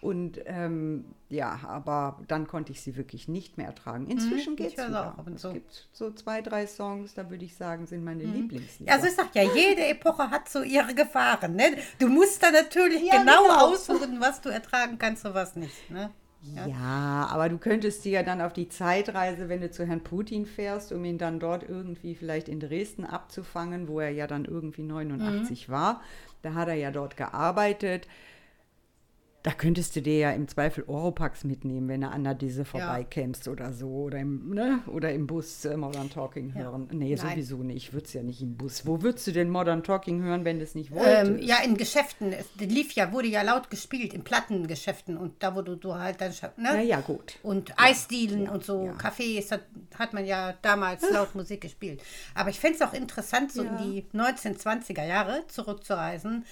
Und ähm, ja, aber dann konnte ich sie wirklich nicht mehr ertragen. Inzwischen Mhm, geht es wieder. auch Es zu. gibt so zwei, drei Songs, da würde ich sagen, sind meine Lieblingslieder. Also ich sag ja, jede Epoche hat so ihre Gefahren. Ne? Du musst da natürlich Ja, genau, genau. aussuchen, was du ertragen kannst und was nicht. Ne? Ja. aber du könntest dir ja dann auf die Zeitreise, wenn du zu Herrn Putin fährst, um ihn dann dort irgendwie vielleicht in Dresden abzufangen, wo er ja dann irgendwie 89 war. Da hat er ja dort gearbeitet. Da könntest du dir ja im Zweifel Oropax mitnehmen, wenn du an der Disse vorbeikämst oder so. Oder im, ne? oder im Bus äh, Modern Talking hören. Nee, Nein. sowieso nicht. Ich würde es ja nicht im Bus. Wo würdest du denn Modern Talking hören, wenn du es nicht wolltest? Ähm, ja, in Geschäften. Es lief ja, wurde ja laut gespielt, in Plattengeschäften. Und da, wo du, du halt dann. Ne? Na ja, gut. Und Eisdielen und so, ja. Cafés, da hat man ja damals laut Musik gespielt. Aber ich fände es auch interessant, so in die 1920er Jahre zurückzureisen.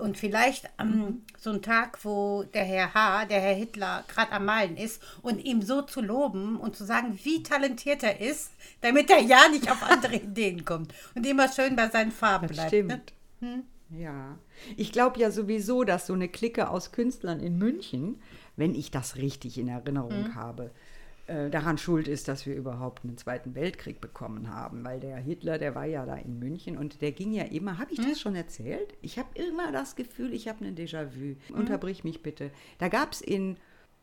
Und vielleicht am so einen Tag, wo der Herr H., der Herr Hitler, gerade am Malen ist und ihm so zu loben und zu sagen, wie talentiert er ist, damit er ja nicht auf andere Ideen kommt und immer schön bei seinen Farben Das bleibt. stimmt. Ne? Ja. Ich glaube ja sowieso, dass so eine Clique aus Künstlern in München, wenn ich das richtig in Erinnerung Mhm. habe, daran schuld ist, dass wir überhaupt einen Zweiten Weltkrieg bekommen haben. Weil der Hitler, der war ja da in München und der ging ja immer, habe ich Mhm. das schon erzählt? Ich habe immer das Gefühl, ich habe ein Déjà-vu. Mhm. Unterbrich mich bitte. Da gab es in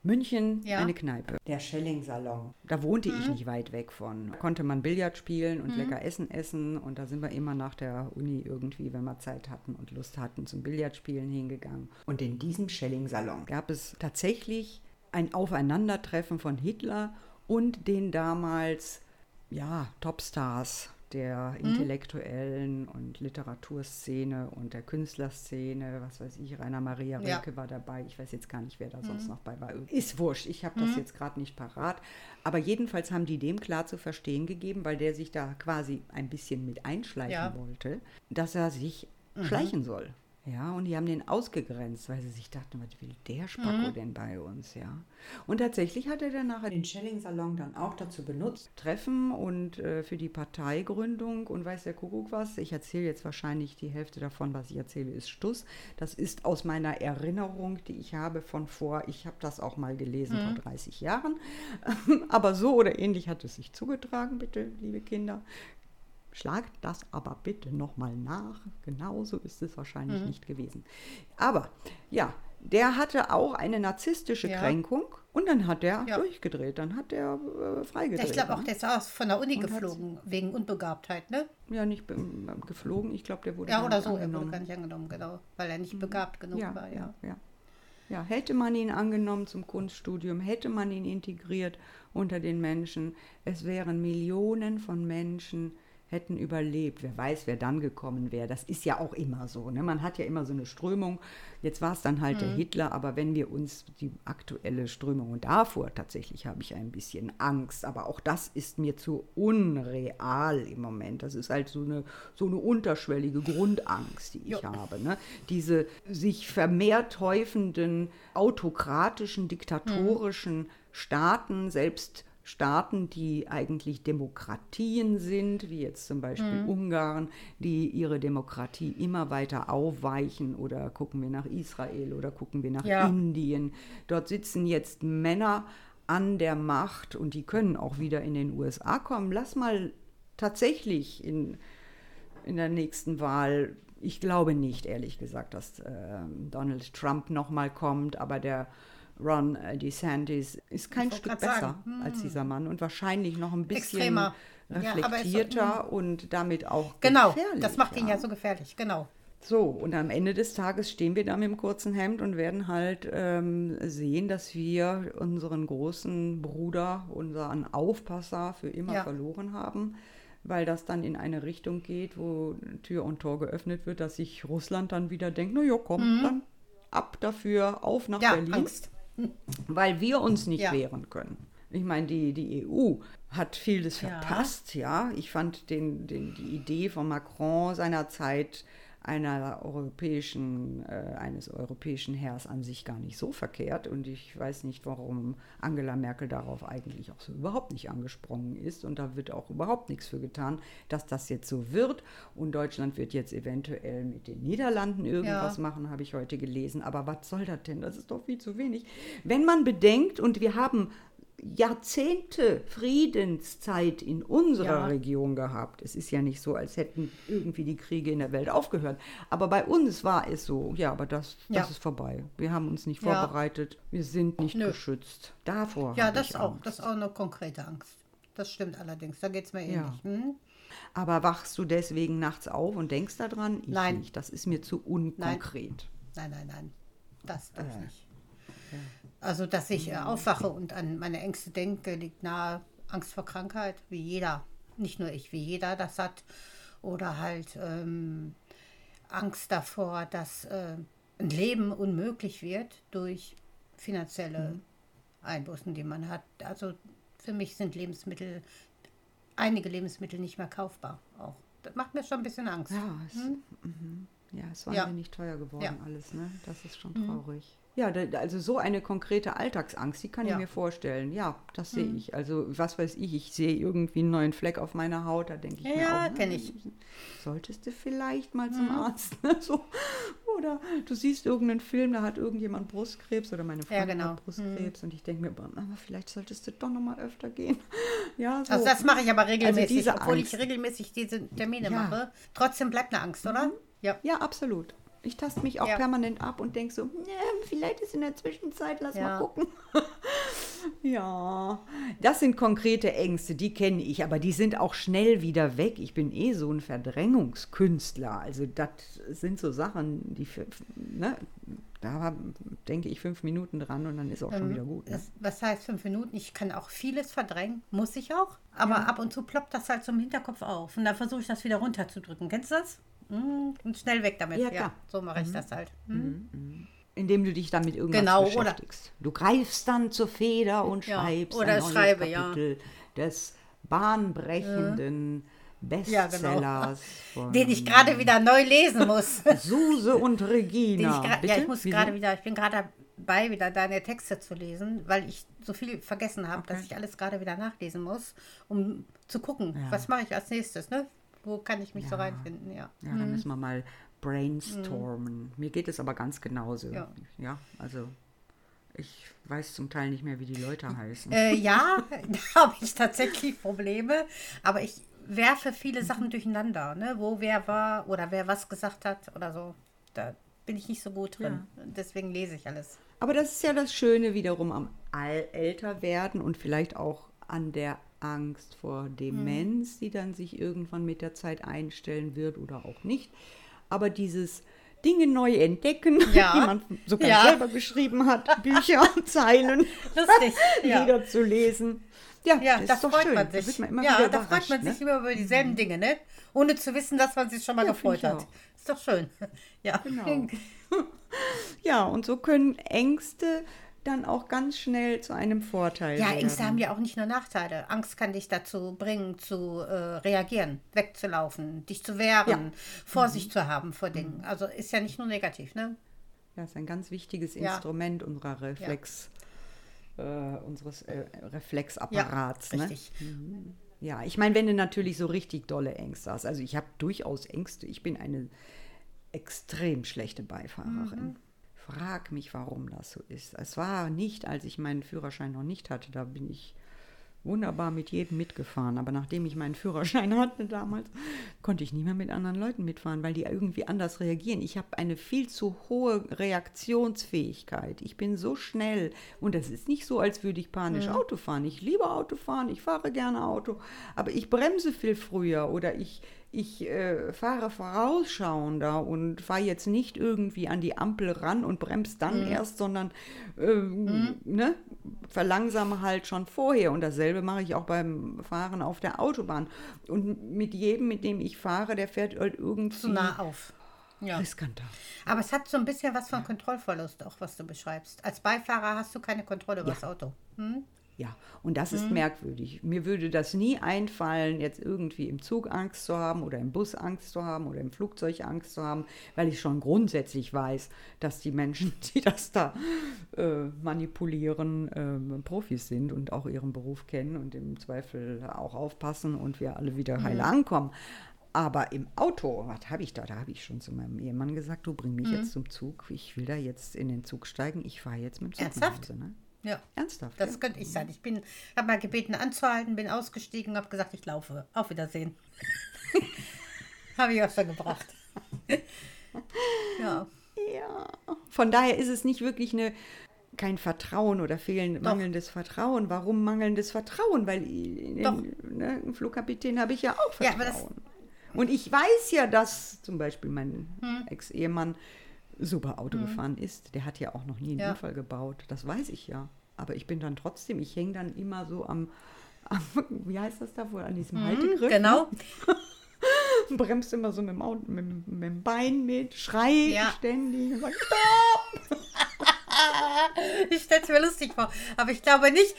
München Ja. eine Kneipe, der Schelling-Salon. Da wohnte ich Mhm. nicht weit weg von. Konnte man Billard spielen und lecker Essen essen. Und da sind wir immer nach der Uni irgendwie, wenn wir Zeit hatten und Lust hatten, zum Billardspielen hingegangen. Und in diesem Schelling-Salon gab es tatsächlich ein Aufeinandertreffen von Hitler und den damals, ja, Topstars der intellektuellen und Literaturszene und der Künstlerszene, was weiß ich, Rainer Maria Ja. Rilke war dabei, ich weiß jetzt gar nicht, wer da sonst noch bei war. Ist wurscht, ich habe das jetzt gerade nicht parat. Aber jedenfalls haben die dem klar zu verstehen gegeben, weil der sich da quasi ein bisschen mit einschleichen Ja. wollte, dass er sich schleichen soll. Ja, und die haben den ausgegrenzt, weil sie sich dachten, was will der Spacko denn bei uns, ja. Und tatsächlich hat er dann nachher den Schelling-Salon dann auch dazu benutzt, Treffen und äh, für die Parteigründung und weiß der Kuckuck was. Ich erzähle jetzt wahrscheinlich die Hälfte davon, was ich erzähle, ist Stuss. Das ist aus meiner Erinnerung, die ich habe von vor, ich habe das auch mal gelesen vor 30 Jahren. Aber so oder ähnlich hat es sich zugetragen, bitte, liebe Kinder. Schlagt das aber bitte nochmal nach. Genauso ist es wahrscheinlich nicht gewesen. Aber ja, der hatte auch eine narzisstische Ja. Kränkung und dann hat er Ja. durchgedreht. Dann hat er äh, freigedreht. Ich glaube auch, ne? der ist aus von der Uni Und geflogen, wegen Unbegabtheit, ne? Ja, nicht be- geflogen. Ich glaube, der wurde Ja, oder so, er wurde angenommen. gar nicht angenommen, genau, weil er nicht begabt genug ja, war, ja, ja. ja. Ja, hätte man ihn angenommen zum Kunststudium, hätte man ihn integriert unter den Menschen, es wären Millionen von Menschen hätten überlebt. Wer weiß, wer dann gekommen wäre. Das ist ja auch immer so. Ne? Man hat ja immer so eine Strömung. Jetzt war es dann halt Mhm. der Hitler, aber wenn wir uns die aktuelle Strömung und davor tatsächlich habe ich ein bisschen Angst, aber auch das ist mir zu unreal im Moment. Das ist halt so eine, so eine unterschwellige Grundangst, die ich habe. Ne? Diese sich vermehrt häufenden autokratischen, diktatorischen Staaten, selbst Staaten, die eigentlich Demokratien sind, wie jetzt zum Beispiel Ungarn, die ihre Demokratie immer weiter aufweichen oder gucken wir nach Israel oder gucken wir nach Ja. Indien. Dort sitzen jetzt Männer an der Macht und die können auch wieder in den USA kommen. Lass mal tatsächlich in, in der nächsten Wahl, ich glaube nicht, ehrlich gesagt, dass äh, Donald Trump nochmal kommt, aber der Ron äh, DeSantis ist kein Stück besser hm. als dieser Mann und wahrscheinlich noch ein bisschen Extremer. Ja, aber ist so, reflektierter und damit auch Genau, das macht ihn ja so gefährlich, genau. so, und am Ende des Tages stehen wir da mit dem kurzen Hemd und werden halt ähm, sehen, dass wir unseren großen Bruder, unseren Aufpasser für immer Ja. verloren haben, weil das dann in eine Richtung geht, wo Tür und Tor geöffnet wird, dass sich Russland dann wieder denkt, na ja, komm, dann ab dafür, auf nach Mhm. Ja, Berlin Angst. Weil wir uns nicht Ja. wehren können. Ich meine, die, die EU hat vieles Ja. verpasst, ja. Ich fand den, den, die Idee von Macron seinerzeit einer europäischen, äh, eines europäischen Heers an sich gar nicht so verkehrt. Und ich weiß nicht, warum Angela Merkel darauf eigentlich auch so überhaupt nicht angesprungen ist. Und da wird auch überhaupt nichts für getan, dass das jetzt so wird. Und Deutschland wird jetzt eventuell mit den Niederlanden irgendwas ja. machen, habe ich heute gelesen. Aber was soll das denn? Das ist doch viel zu wenig. Wenn man bedenkt, und wir haben Jahrzehnte Friedenszeit in unserer ja. Region gehabt. Es ist ja nicht so, als hätten irgendwie die Kriege in der Welt aufgehört. Aber bei uns war es so, ja, aber das, das ja. ist vorbei. Wir haben uns nicht vorbereitet, ja. wir sind nicht Nö. geschützt. Davor. Ja, das auch. Angst. Das ist auch eine konkrete Angst. Das stimmt allerdings. Da geht es mir ähnlich. Hm? Aber wachst du deswegen nachts auf und denkst daran? Ich nein. Nicht. Das ist mir zu unkonkret. Nein, nein, nein. nein. Das, das äh. nicht. Also, dass ich äh, aufwache und an meine Ängste denke, liegt nahe Angst vor Krankheit, wie jeder, nicht nur ich, wie jeder das hat. Oder halt ähm, Angst davor, dass äh, ein Leben unmöglich wird durch finanzielle mhm. Einbußen, die man hat. Also für mich sind Lebensmittel, einige Lebensmittel nicht mehr kaufbar. Auch. Das macht mir schon ein bisschen Angst. Ja, es, hm? mhm. ja, es war ja. nicht teuer geworden ja. alles, ne? Das ist schon mhm. traurig. Mhm. Ja, also so eine konkrete Alltagsangst, die kann ja. ich mir vorstellen. Ja, das sehe mhm. ich. Also was weiß ich, ich sehe irgendwie einen neuen Fleck auf meiner Haut, da denke ich ja, mir ja, auch, kenne ich. Solltest du vielleicht mal mhm. zum Arzt. Ne? So. Oder du siehst irgendeinen Film, da hat irgendjemand Brustkrebs oder meine Freundin ja, genau. hat Brustkrebs mhm. und ich denke mir, aber vielleicht solltest du doch noch mal öfter gehen. ja, so. Also das mache ich aber also regelmäßig, also obwohl Angst. ich regelmäßig diese Termine ja. mache. Trotzdem bleibt eine Angst, oder? Mhm. Ja. ja, absolut. Ich taste mich auch ja. permanent ab und denke so, vielleicht ist in der Zwischenzeit, lass ja. mal gucken. ja, das sind konkrete Ängste, die kenne ich, aber die sind auch schnell wieder weg. Ich bin eh so ein Verdrängungskünstler. Also das sind so Sachen, die, für, ne, da denke ich fünf Minuten dran und dann ist auch schon ähm, wieder gut. Ne? Das, was heißt fünf Minuten? Ich kann auch vieles verdrängen, muss ich auch. Aber ja. ab und zu ploppt das halt zum Hinterkopf auf und dann versuche ich das wieder runterzudrücken. Kennst du das? Mhm. Und schnell weg damit. Ja, ja so mache ich mhm. das halt. Mhm. mhm. mhm. Indem du dich damit irgendwas genau, beschäftigst. Oder du greifst dann zur Feder und ja, schreibst oder ein neues schreibe, Kapitel ja. des bahnbrechenden Bestsellers. Ja, genau. Den ich gerade wieder neu lesen muss. Suse und Regina. Ich ja, ich muss gerade wieder, ich bin gerade dabei, wieder deine Texte zu lesen, weil ich so viel vergessen habe, okay. dass ich alles gerade wieder nachlesen muss, um zu gucken, ja. was mache ich als nächstes, ne? Wo kann ich mich ja. so reinfinden? Ja, ja da müssen wir mal brainstormen. Mhm. Mir geht es aber ganz genauso. Ja, ja also ich weiß zum Teil nicht mehr, wie die Leute heißen. Äh, ja, da habe ich tatsächlich Probleme. Aber ich werfe viele Sachen durcheinander, ne? wo wer war oder wer was gesagt hat oder so. Da bin ich nicht so gut drin. Ja. Deswegen lese ich alles. Aber das ist ja das Schöne wiederum am älter werden und vielleicht auch an der Angst vor Demenz, die dann sich irgendwann mit der Zeit einstellen wird oder auch nicht. Aber dieses Dinge neu entdecken, ja. die man sogar ja. selber geschrieben hat, Bücher und Zeilen Lustig, ja. wieder zu lesen. Ja, ja das, das freut schön. man sich. Da man ja, da freut man ne? sich immer über dieselben mhm. Dinge, ne? Ohne zu wissen, dass man sich schon mal ja, gefreut hat. Ist doch schön. Ja. Genau. ja, und so können Ängste dann auch ganz schnell zu einem Vorteil. Ja, werden. Ängste haben ja auch nicht nur Nachteile. Angst kann dich dazu bringen, zu äh, reagieren, wegzulaufen, dich zu wehren, ja. Vorsicht mhm. zu haben vor Dingen. Mhm. Also ist ja nicht nur negativ, ne? Ja, ist ein ganz wichtiges ja. Instrument unserer Reflex, ja. äh, unseres äh, Reflexapparats. Ja, ne? richtig. Mhm. Ja, ich meine, wenn du natürlich so richtig dolle Ängste hast. Also ich habe durchaus Ängste. Ich bin eine extrem schlechte Beifahrerin. Frag mich, warum das so ist. Es war nicht, als ich meinen Führerschein noch nicht hatte, da bin ich wunderbar mit jedem mitgefahren. Aber nachdem ich meinen Führerschein hatte damals, konnte ich nie mehr mit anderen Leuten mitfahren, weil die irgendwie anders reagieren. Ich habe eine viel zu hohe Reaktionsfähigkeit. Ich bin so schnell. Und es ist nicht so, als würde ich panisch ja. Auto fahren. Ich liebe Autofahren, ich fahre gerne Auto. Aber ich bremse viel früher oder ich ich äh, fahre vorausschauender und fahre jetzt nicht irgendwie an die Ampel ran und bremse dann mhm. erst, sondern äh, mhm. ne, verlangsame halt schon vorher. Und dasselbe mache ich auch beim Fahren auf der Autobahn. Und mit jedem, mit dem ich fahre, der fährt halt irgendwie. Zu nah auf. Ja. Riskanter. Aber es hat so ein bisschen was von Kontrollverlust auch, was du beschreibst. Als Beifahrer hast du keine Kontrolle über ja. das Auto. Hm? Ja, und das ist merkwürdig. Mir würde das nie einfallen, jetzt irgendwie im Zug Angst zu haben oder im Bus Angst zu haben oder im Flugzeug Angst zu haben, weil ich schon grundsätzlich weiß, dass die Menschen, die das da äh, manipulieren, äh, Profis sind und auch ihren Beruf kennen und im Zweifel auch aufpassen und wir alle wieder heil ankommen. Aber im Auto, was habe ich da? Da habe ich schon zu meinem Ehemann gesagt, du bring mich jetzt zum Zug. Ich will da jetzt in den Zug steigen. Ich fahre jetzt mit dem Zug Ernsthaft? Hause. Ne? Ja. Ernsthaft? Das ja. könnte ich sein. Ich bin, habe mal gebeten anzuhalten, bin ausgestiegen, habe gesagt, ich laufe. Auf Wiedersehen. habe ich öfter gebracht. ja. Ja. Von daher ist es nicht wirklich eine kein Vertrauen oder fehlen, mangelndes Vertrauen. Warum mangelndes Vertrauen? Weil Doch. den ne, im Flugkapitän habe ich ja auch Ja, Vertrauen. das- Und ich weiß ja, dass zum Beispiel mein Hm. Ex-Ehemann super Auto gefahren ist. Der hat ja auch noch nie einen Ja. Unfall gebaut. Das weiß ich ja. Aber ich bin dann trotzdem, ich hänge dann immer so am, am, wie heißt das da wohl, an diesem Haltegriff. Genau. Ne? Bremst immer so mit dem, Auto, mit, mit dem Bein mit, schrei Ja. ständig. Und sag, Stopp! Ich stelle es mir lustig vor. Aber ich glaube nicht,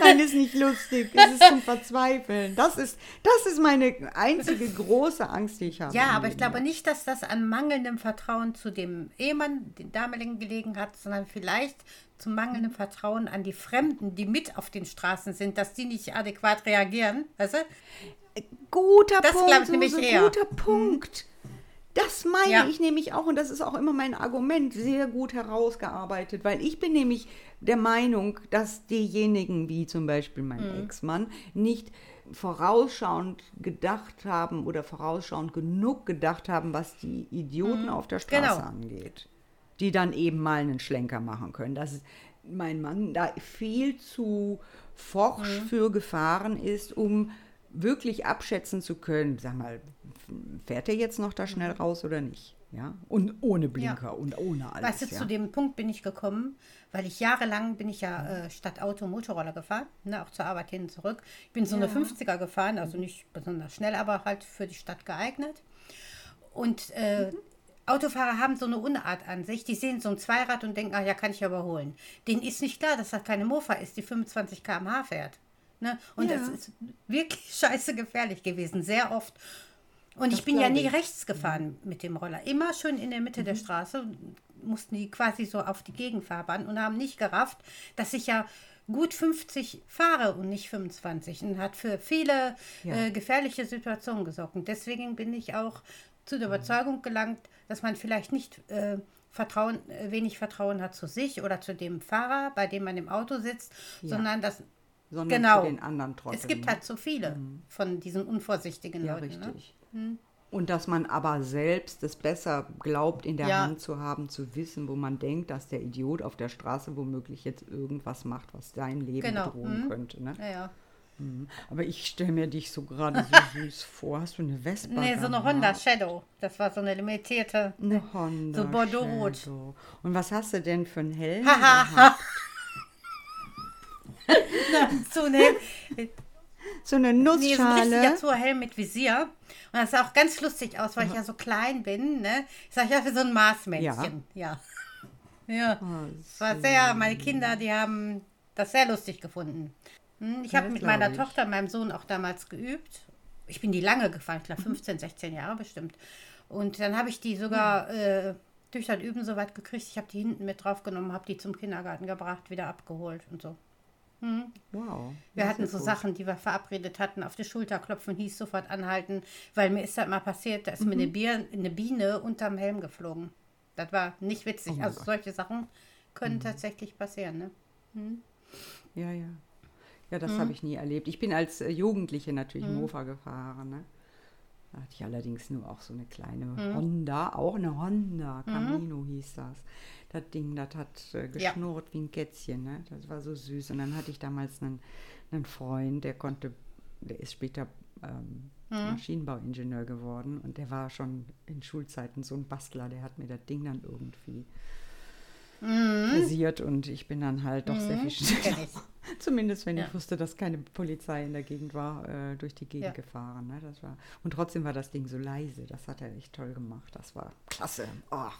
Nein, ist nicht lustig. Es ist zum Verzweifeln. Das ist, das ist meine einzige große Angst, die ich habe. Ja, aber ich glaube nicht, dass das an mangelndem Vertrauen zu dem Ehemann, den damaligen gelegen hat, sondern vielleicht zum mangelnden Vertrauen an die Fremden, die mit auf den Straßen sind, dass die nicht adäquat reagieren. Weißt du? Guter Das Punkt, glaub ich nämlich eher. guter Punkt. Das meine Ja. ich nämlich auch und das ist auch immer mein Argument, sehr gut herausgearbeitet, weil ich bin nämlich der Meinung, dass diejenigen, wie zum Beispiel mein Mhm. Ex-Mann, nicht vorausschauend gedacht haben oder vorausschauend genug gedacht haben, was die Idioten auf der Straße Genau. angeht, die dann eben mal einen Schlenker machen können. Dass mein Mann da viel zu forsch Mhm. für gefahren ist, um wirklich abschätzen zu können, sag mal, fährt er jetzt noch da schnell raus oder nicht? Ja, und ohne Blinker und ohne alles. Weißt du, ja. zu dem Punkt bin ich gekommen, weil ich jahrelang bin ich ja äh, statt Auto Motorroller gefahren, ne, auch zur Arbeit hin und zurück. Ich bin so eine 50er gefahren, also nicht besonders schnell, aber halt für die Stadt geeignet. Und äh, Autofahrer haben so eine Unart an sich. Die sehen so ein Zweirad und denken, ah ja, kann ich ja überholen. Denen ist nicht klar, dass das keine Mofa ist, die 25 km/h fährt. Ne? Und Ja. das ist wirklich scheiße gefährlich gewesen, sehr oft. Und Das ich bin ja nie ich. rechts gefahren mit dem Roller. Immer schön in der Mitte Mhm. der Straße, mussten die quasi so auf die Gegenfahrbahn und haben nicht gerafft, dass ich ja gut 50 fahre und nicht 25 und hat für viele Ja. äh, gefährliche Situationen gesorgt. Und deswegen bin ich auch zu Mhm. der Überzeugung gelangt, dass man vielleicht nicht äh, Vertrauen, äh, wenig Vertrauen hat zu sich oder zu dem Fahrer, bei dem man im Auto sitzt, Ja. sondern dass sondern genau. zu den anderen Trotteln. es gibt ne? halt so viele von diesen unvorsichtigen Ja, Leuten. Ne? richtig. Und dass man aber selbst es besser glaubt, in der Ja. Hand zu haben, zu wissen, wo man denkt, dass der Idiot auf der Straße womöglich jetzt irgendwas macht, was sein Leben Genau. bedrohen Mhm. könnte. Ne? Ja, ja. Aber ich stelle mir dich so gerade so süß vor. Hast du eine Vespa? Nee, so eine gehabt? Honda Shadow. Das war so eine limitierte. Eine Honda. So Bordeaux-rot. Und was hast du denn für einen Helm? So ein Helm, so eine nee, so ein Nussschale. richtiger Zurhelm mit Visier. Und das sah auch ganz lustig aus, weil ich ja so klein bin. Ne? Ich sag ja wie so ein Marsmännchen. Ja. Ja. Oh, Es war sehr, meine Kinder, die haben das sehr lustig gefunden. Hm, Ich Ja, habe mit meiner ich. Tochter und meinem Sohn auch damals geübt. Ich bin die lange gefahren, ich glaube 15, 16 Jahre bestimmt. Und dann habe ich die sogar äh, durch das Üben so weit gekriegt. Ich habe die hinten mit draufgenommen, habe die zum Kindergarten gebracht, wieder abgeholt und so. Wow. Wir hatten so gut. Sachen, die wir verabredet hatten, auf die Schulter klopfen, hieß sofort anhalten, weil mir ist das mal passiert, da ist mir eine, Bier, eine Biene unterm Helm geflogen. Das war nicht witzig. Oh also Gott. solche Sachen können tatsächlich passieren. Ne? Ja, ja. Ja, Mhm. das habe ich nie erlebt. Ich bin als äh, Jugendliche natürlich Mofa gefahren. Ne? Da hatte ich allerdings nur auch so eine kleine Mhm. Honda, auch eine Honda, Camino hieß das. Das Ding, das hat äh, Ja. geschnurrt wie ein Kätzchen. Ne? Das war so süß. Und dann hatte ich damals einen, einen Freund, der konnte, der ist später ähm, Mhm. Maschinenbauingenieur geworden. Und der war schon in Schulzeiten so ein Bastler, der hat mir das Ding dann irgendwie passiert und ich bin dann halt doch sehr viel schneller. Zumindest wenn Ja. ich wusste, dass keine Polizei in der Gegend war, äh, durch die Gegend Ja. gefahren. Ne? Das war, und trotzdem war das Ding so leise. Das hat er echt toll gemacht. Das war klasse. Ach.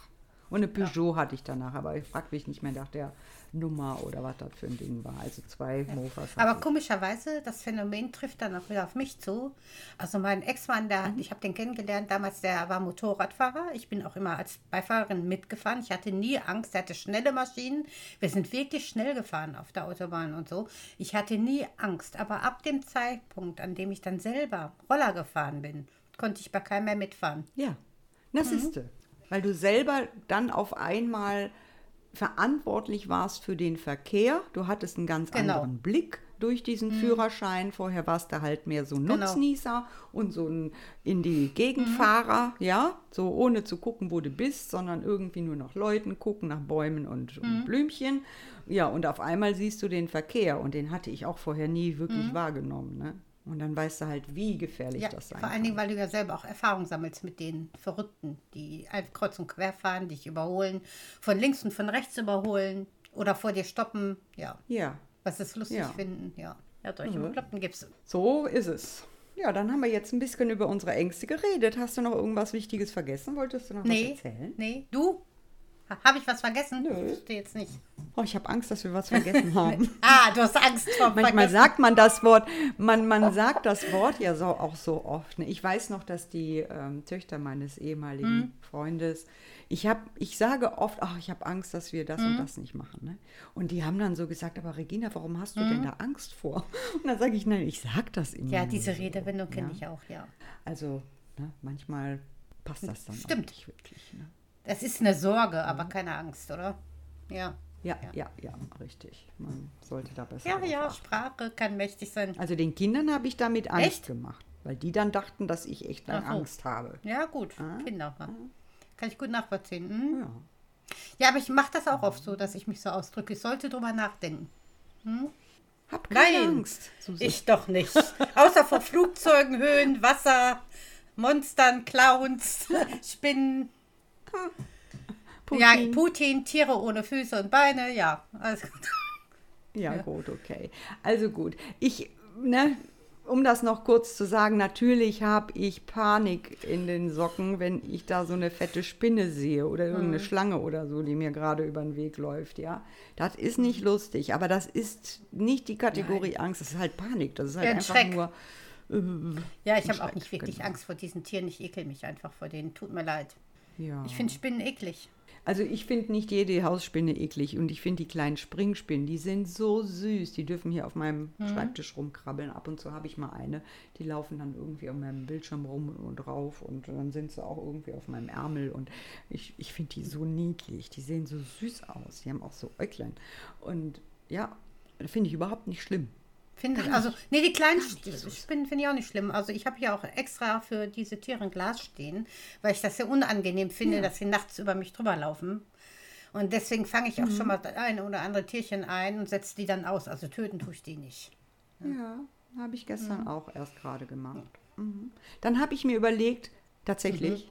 Und eine Peugeot hatte ich danach, aber ich frage mich nicht mehr nach der Nummer oder was das für ein Ding war. Also zwei Mofas. hatte Aber komischerweise, das Phänomen trifft dann auch wieder auf mich zu. Also mein Ex-Mann, der, Mhm. ich habe den kennengelernt damals, der war Motorradfahrer. Ich bin auch immer als Beifahrerin mitgefahren. Ich hatte nie Angst, er hatte schnelle Maschinen. Wir sind wirklich schnell gefahren auf der Autobahn und so. Ich hatte nie Angst. Aber ab dem Zeitpunkt, an dem ich dann selber Roller gefahren bin, konnte ich bei keinem mehr mitfahren. Ja, das Mhm. ist Weil du selber dann auf einmal verantwortlich warst für den Verkehr. Du hattest einen ganz Genau. anderen Blick durch diesen Führerschein. Vorher warst du halt mehr so ein Genau. Nutznießer und so ein in die Gegenfahrer, ja, so ohne zu gucken, wo du bist, sondern irgendwie nur nach Leuten gucken, nach Bäumen und, und Blümchen. Ja, und auf einmal siehst du den Verkehr und den hatte ich auch vorher nie wirklich wahrgenommen. Ne? Und dann weißt du halt, wie gefährlich Ja, das sein vor allen Dingen, weil du ja selber auch Erfahrung sammelst mit den Verrückten, die kreuz und quer fahren, dich überholen, von links und von rechts überholen oder vor dir stoppen. Ja, Ja, was es lustig Ja. finden. Ja, ja solche Bekloppten gibt es. So ist es. Ja, dann haben wir jetzt ein bisschen über unsere Ängste geredet. Hast du noch irgendwas Wichtiges vergessen? Wolltest du noch was Nee, erzählen? nee, du? Habe ich was vergessen? Nö. Ich wüsste jetzt nicht. Oh, ich habe Angst, dass wir was vergessen haben. Ah, du hast Angst vor Manchmal Vergessen. sagt man das Wort, man, man sagt das Wort ja so auch so oft. Ne? Ich weiß noch, dass die ähm, Töchter meines ehemaligen Hm. Freundes, ich habe, ich sage oft, ach, ich habe Angst, dass wir das Hm. und das nicht machen. Ne? Und die haben dann so gesagt, aber Regina, warum hast du Hm. denn da Angst vor? Und dann sage ich, nein, ich sage das immer. Ja, diese so. Redewendung kenne Ja. ich auch, ja. Also, ne, manchmal passt das dann Stimmt. auch nicht wirklich. Ne? Das ist eine Sorge, aber keine Angst, oder? Ja. Ja, ja, ja, richtig. Man sollte da besser. Ja, ja, achten. Sprache kann mächtig sein. Also den Kindern habe ich damit Angst Echt? gemacht, weil die dann dachten, dass ich echt Ach so. Angst habe. Ja, gut, Kinder. ja. Kann ich gut nachvollziehen. Mhm. Ja. Ja, aber ich mache das auch oft so, dass ich mich so ausdrücke. Ich sollte drüber nachdenken. Hab keine Nein, Angst. Susi. ich doch nicht. Außer vor Flugzeugen, Höhen, Wasser, Monstern, Clowns, Spinnen. Putin. Ja, Putin, Tiere ohne Füße und Beine. Ja, alles gut. Ja, gut, okay. Also gut. Ich, ne, um das noch kurz zu sagen, natürlich habe ich Panik in den Socken, wenn ich da so eine fette Spinne sehe oder irgendeine Mhm. Schlange oder so, die mir gerade über den Weg läuft, ja. Das ist nicht lustig, aber das ist nicht die Kategorie Angst, das ist halt Panik. Das ist halt Ja, ein einfach Schreck. nur. äh, Ja, ich habe auch nicht wirklich genau. Angst vor diesen Tieren. Ich ekel mich einfach vor denen. Tut mir leid. Ja. Ich finde Spinnen eklig. Also ich finde nicht jede Hausspinne eklig und ich finde die kleinen Springspinnen, die sind so süß. Die dürfen hier auf meinem Mhm. Schreibtisch rumkrabbeln. Ab und zu habe ich mal eine. Die laufen dann irgendwie auf meinem Bildschirm rum und drauf und dann sind sie auch irgendwie auf meinem Ärmel und ich, ich finde die so niedlich. Die sehen so süß aus. Die haben auch so Äuglein. Und ja, finde ich überhaupt nicht schlimm. Finde. Also, nee, die kleinen Spinnen finde ich auch nicht schlimm. Also, ich habe ja auch extra für diese Tiere ein Glas stehen, weil ich das sehr unangenehm finde, dass sie nachts über mich drüber laufen. Und deswegen fange ich auch schon mal eine oder andere Tierchen ein und setze die dann aus. Also, töten tue ich die nicht. Ja, habe ich gestern auch erst gerade gemacht. Mhm. Dann habe ich mir überlegt, tatsächlich,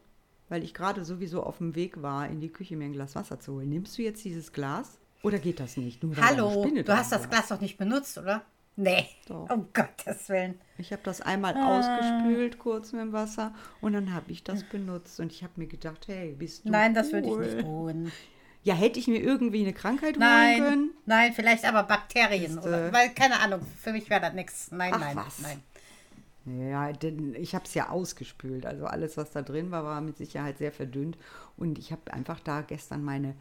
weil ich gerade sowieso auf dem Weg war, in die Küche mir ein Glas Wasser zu holen. Nimmst du jetzt dieses Glas oder geht das nicht? Hallo, du hast das? Glas doch nicht benutzt, oder? Nee. Doch. Um Gottes Willen. Ich habe das einmal ausgespült kurz mit dem Wasser und dann habe ich das benutzt und ich habe mir gedacht, hey, bist du Nein, das würde ich cool. nicht tun. Ja, hätte ich mir irgendwie eine Krankheit holen Nein, können? nein, vielleicht aber Bakterien. Ist, Oder, äh, weil, keine Ahnung, für mich wäre das nichts. Nein, Ach, nein, was. nein. Ja, denn ich habe es ja ausgespült. Also alles, was da drin war, war mit Sicherheit sehr verdünnt. Und ich habe einfach da gestern meine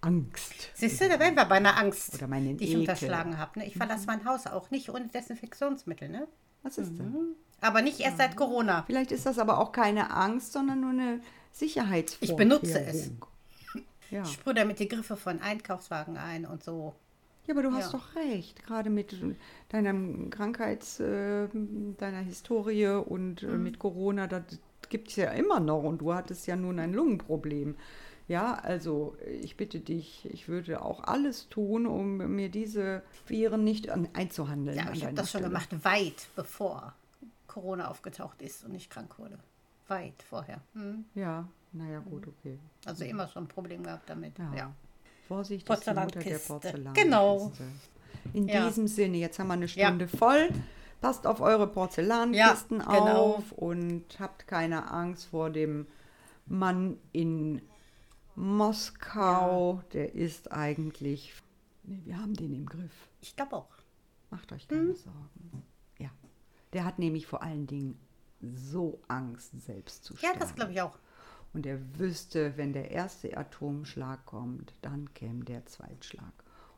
Angst. Siehst du, da wären wir bei einer Angst, Oder meinen die ich Ekel. unterschlagen habe. Ne? Ich verlasse mein Haus auch nicht ohne Desinfektionsmittel. Ne? Was ist Mhm. denn? Aber nicht erst seit Corona. Vielleicht ist das aber auch keine Angst, sondern nur eine Sicherheitsvorkehrung. Ich benutze es. Ja. Ich sprühe damit die Griffe von Einkaufswagen ein und so. ja, aber du hast Ja. doch recht. Gerade mit deinem Krankheits-, äh, deiner Historie und Mhm. äh, mit Corona, das gibt es ja immer noch. Und du hattest ja nun ein Lungenproblem. Ja, also ich bitte dich, ich würde auch alles tun, um mir diese Viren nicht an, einzuhandeln. Ja, ich habe das schon Stelle. gemacht, weit bevor Corona aufgetaucht ist und ich krank wurde. Weit vorher. Hm. Ja, naja, gut, okay. Also immer schon ein Problem gehabt damit. Ja. Ja. Vorsicht ist die Mutter der Porzellankiste. Porzellan. Genau. In Ja. diesem Sinne, jetzt haben wir eine Ja. Stunde voll. Passt auf eure Porzellankisten Ja, genau. auf und habt keine Angst vor dem Mann in Moskau, der ist eigentlich. Nee, wir haben den im Griff. Ich glaube auch. Macht euch keine Sorgen. Ja. Der hat nämlich vor allen Dingen so Angst, selbst zu Ja, sterben. das glaube ich auch. Und er wüsste, wenn der erste Atomschlag kommt, dann käme der Zweitschlag.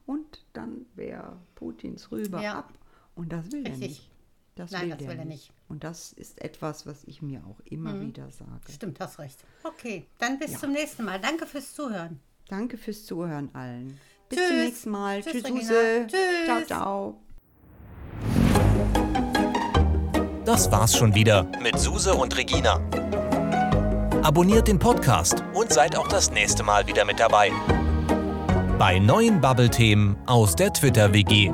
Und dann wäre Putins rüber Ja. ab. Und das will er Richtig. nicht. Das Nein, will das der will er nicht. nicht. Mhm. Und das ist etwas, was ich mir auch immer wieder sage. Stimmt, hast recht. Okay, dann bis Ja. zum nächsten Mal. Danke fürs Zuhören. Danke fürs Zuhören allen. Bis Tschüss. zum nächsten Mal. Tschüss, Tschüss. Tschüss. Ciao, ciao. Das war's schon wieder mit Suse und Regina. Abonniert den Podcast und seid auch das nächste Mal wieder mit dabei. Bei neuen Bubble-Themen aus der Twitter-WG.